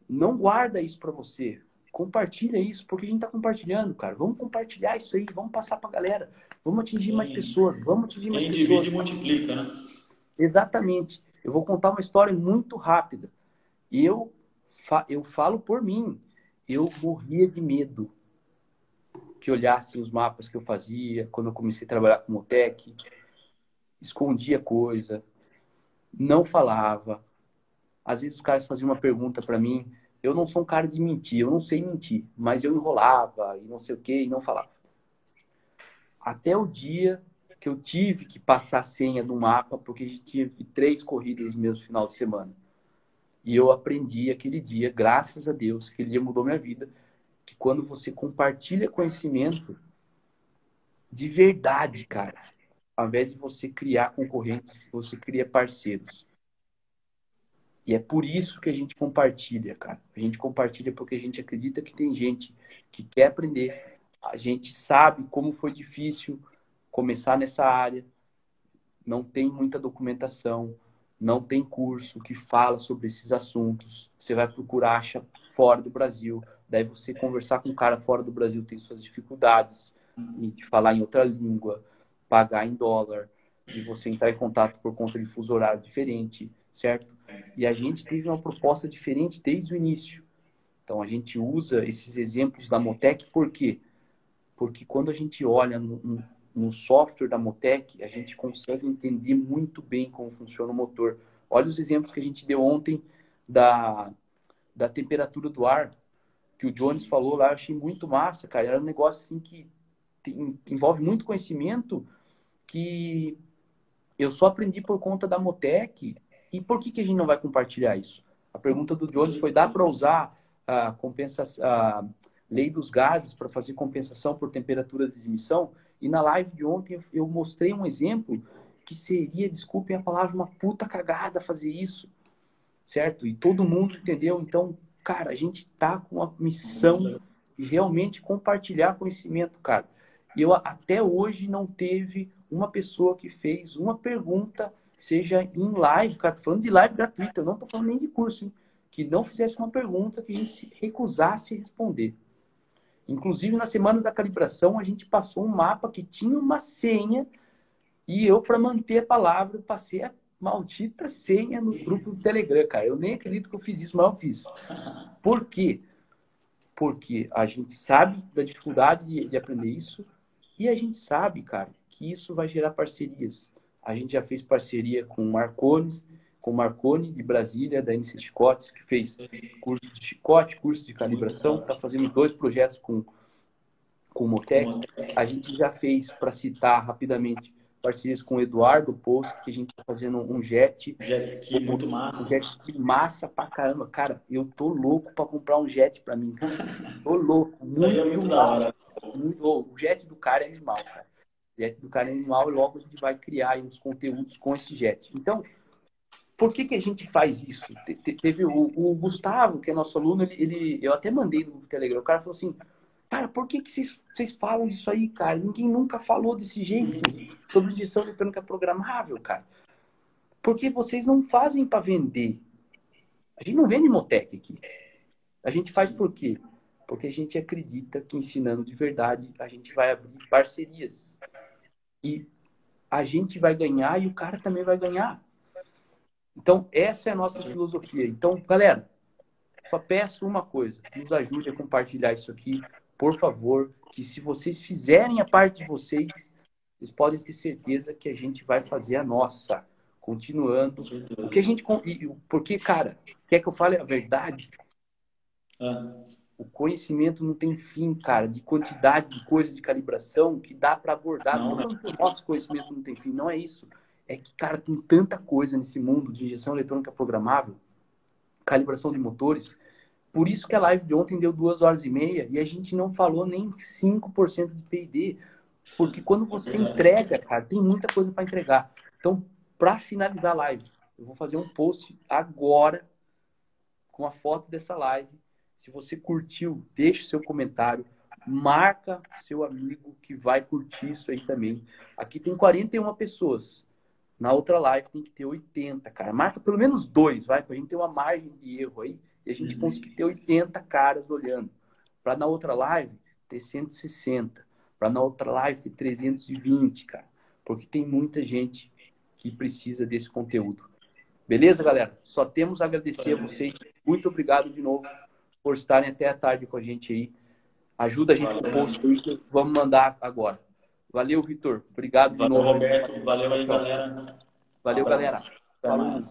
não guarda isso para você. Compartilha isso, porque a gente está compartilhando, cara. Vamos compartilhar isso aí, vamos passar para a galera. Vamos atingir Sim. mais pessoas, vamos atingir mais pessoas. Quem divide multiplica, né? Exatamente. Eu vou contar uma história muito rápida. Eu, eu falo por mim eu morria de medo que olhassem os mapas que eu fazia quando eu comecei a trabalhar com Motec, escondia coisa, não falava. Às vezes os caras faziam uma pergunta para mim, eu não sou um cara de mentir, eu não sei mentir, mas eu enrolava e não sei o que e não falava. Até o dia que eu tive que passar a senha do mapa, porque a gente tive três corridas no mesmo final de semana. E eu aprendi aquele dia, graças a Deus, aquele dia mudou minha vida, que quando você compartilha conhecimento de verdade, cara, ao invés de você criar concorrentes, você cria parceiros. E é por isso que a gente compartilha, cara. A gente compartilha porque a gente acredita que tem gente que quer aprender. A gente sabe como foi difícil começar nessa área. Não tem muita documentação não tem curso que fala sobre esses assuntos. Você vai procurar, acha fora do Brasil. Daí você conversar com um cara fora do Brasil tem suas dificuldades de falar em outra língua, pagar em dólar, de você entrar em contato por conta de fuso horário diferente, certo? E a gente teve uma proposta diferente desde o início. Então a gente usa esses exemplos da Motec por quê? Porque quando a gente olha no, no software da Motec, a gente consegue entender muito bem como funciona o motor. Olha os exemplos que a gente deu ontem da, da temperatura do ar, que o Jones falou lá, eu achei muito massa, cara. Era um negócio assim que, tem, que envolve muito conhecimento que eu só aprendi por conta da Motec. E por que, que a gente não vai compartilhar isso? A pergunta do Jones foi: dá para usar a, compensa, a lei dos gases para fazer compensação por temperatura de emissão? E na live de ontem eu mostrei um exemplo que seria, desculpem a palavra, uma puta cagada fazer isso, certo? E todo mundo entendeu. Então, cara, a gente tá com a missão de realmente compartilhar conhecimento, cara. E eu até hoje não teve uma pessoa que fez uma pergunta, seja em live, cara, falando de live gratuita, eu não tô falando nem de curso, hein? que não fizesse uma pergunta que a gente se recusasse responder. Inclusive, na semana da calibração, a gente passou um mapa que tinha uma senha e eu, para manter a palavra, passei a maldita senha no grupo do Telegram, cara. Eu nem acredito que eu fiz isso, mas eu fiz. Por quê? Porque a gente sabe da dificuldade de, de aprender isso e a gente sabe, cara, que isso vai gerar parcerias. A gente já fez parceria com o Marcones, com o Marconi, de Brasília, da NC Chicotes, que fez curso de chicote, curso de calibração, está fazendo dois projetos com, com o Motec. A gente já fez, para citar rapidamente, parcerias com o Eduardo Poço, que a gente está fazendo um jet. Jet ski muito massa. Um jet ski massa pra caramba. Cara, eu tô louco para comprar um jet para mim. Tô louco. Muito, é muito da hora. Muito, o jet do cara é animal, cara. Jet do é animal e logo a gente vai criar uns conteúdos com esse jet. Então, por que, que a gente faz isso? Te, teve o, o, Gustavo, que é nosso aluno, ele, ele, eu até mandei no Telegram, o cara falou assim, cara, por que, que vocês, falam isso aí, cara? Ninguém nunca falou desse jeito sobre injeção eletrônica programável, cara. Porque vocês não fazem para vender. A gente não vende Motec aqui. A gente faz por quê? Porque a gente acredita que ensinando de verdade, a gente vai abrir parcerias. E a gente vai ganhar e o cara também vai ganhar. Então, essa é a nossa filosofia. Então, galera, só peço uma coisa: nos ajude a compartilhar isso aqui, por favor. Que se vocês fizerem a parte de vocês, vocês podem ter certeza que a gente vai fazer a nossa. Continuando. O que a gente. Porque, cara, quer que eu fale a verdade? Ah. O conhecimento não tem fim, cara, de quantidade de coisa de calibração que dá para abordar. Não, não o nosso conhecimento não tem fim, não é isso é que, cara, tem tanta coisa nesse mundo de injeção eletrônica programável, calibração de motores. Por isso que a live de ontem deu duas horas e meia e a gente não falou nem 5% de P&D. Porque quando você entrega, cara, tem muita coisa para entregar. Então, para finalizar a live, eu vou fazer um post agora com a foto dessa live. Se você curtiu, deixe seu comentário, marca seu amigo que vai curtir isso aí também. Aqui tem 41 pessoas. Na outra live tem que ter 80, cara. Marca pelo menos dois, vai, pra gente ter uma margem de erro aí e a gente uhum. conseguir ter 80 caras olhando. Para na outra live ter 160. Para na outra live ter 320, cara. Porque tem muita gente que precisa desse conteúdo. Beleza, galera? Só temos a agradecer a vocês. Muito obrigado de novo por estarem até a tarde com a gente aí. Ajuda a gente no post aí que vamos mandar agora. Valeu, Vitor. Obrigado de valeu, novo. Roberto. Valeu aí, galera. Valeu, galera. Falou.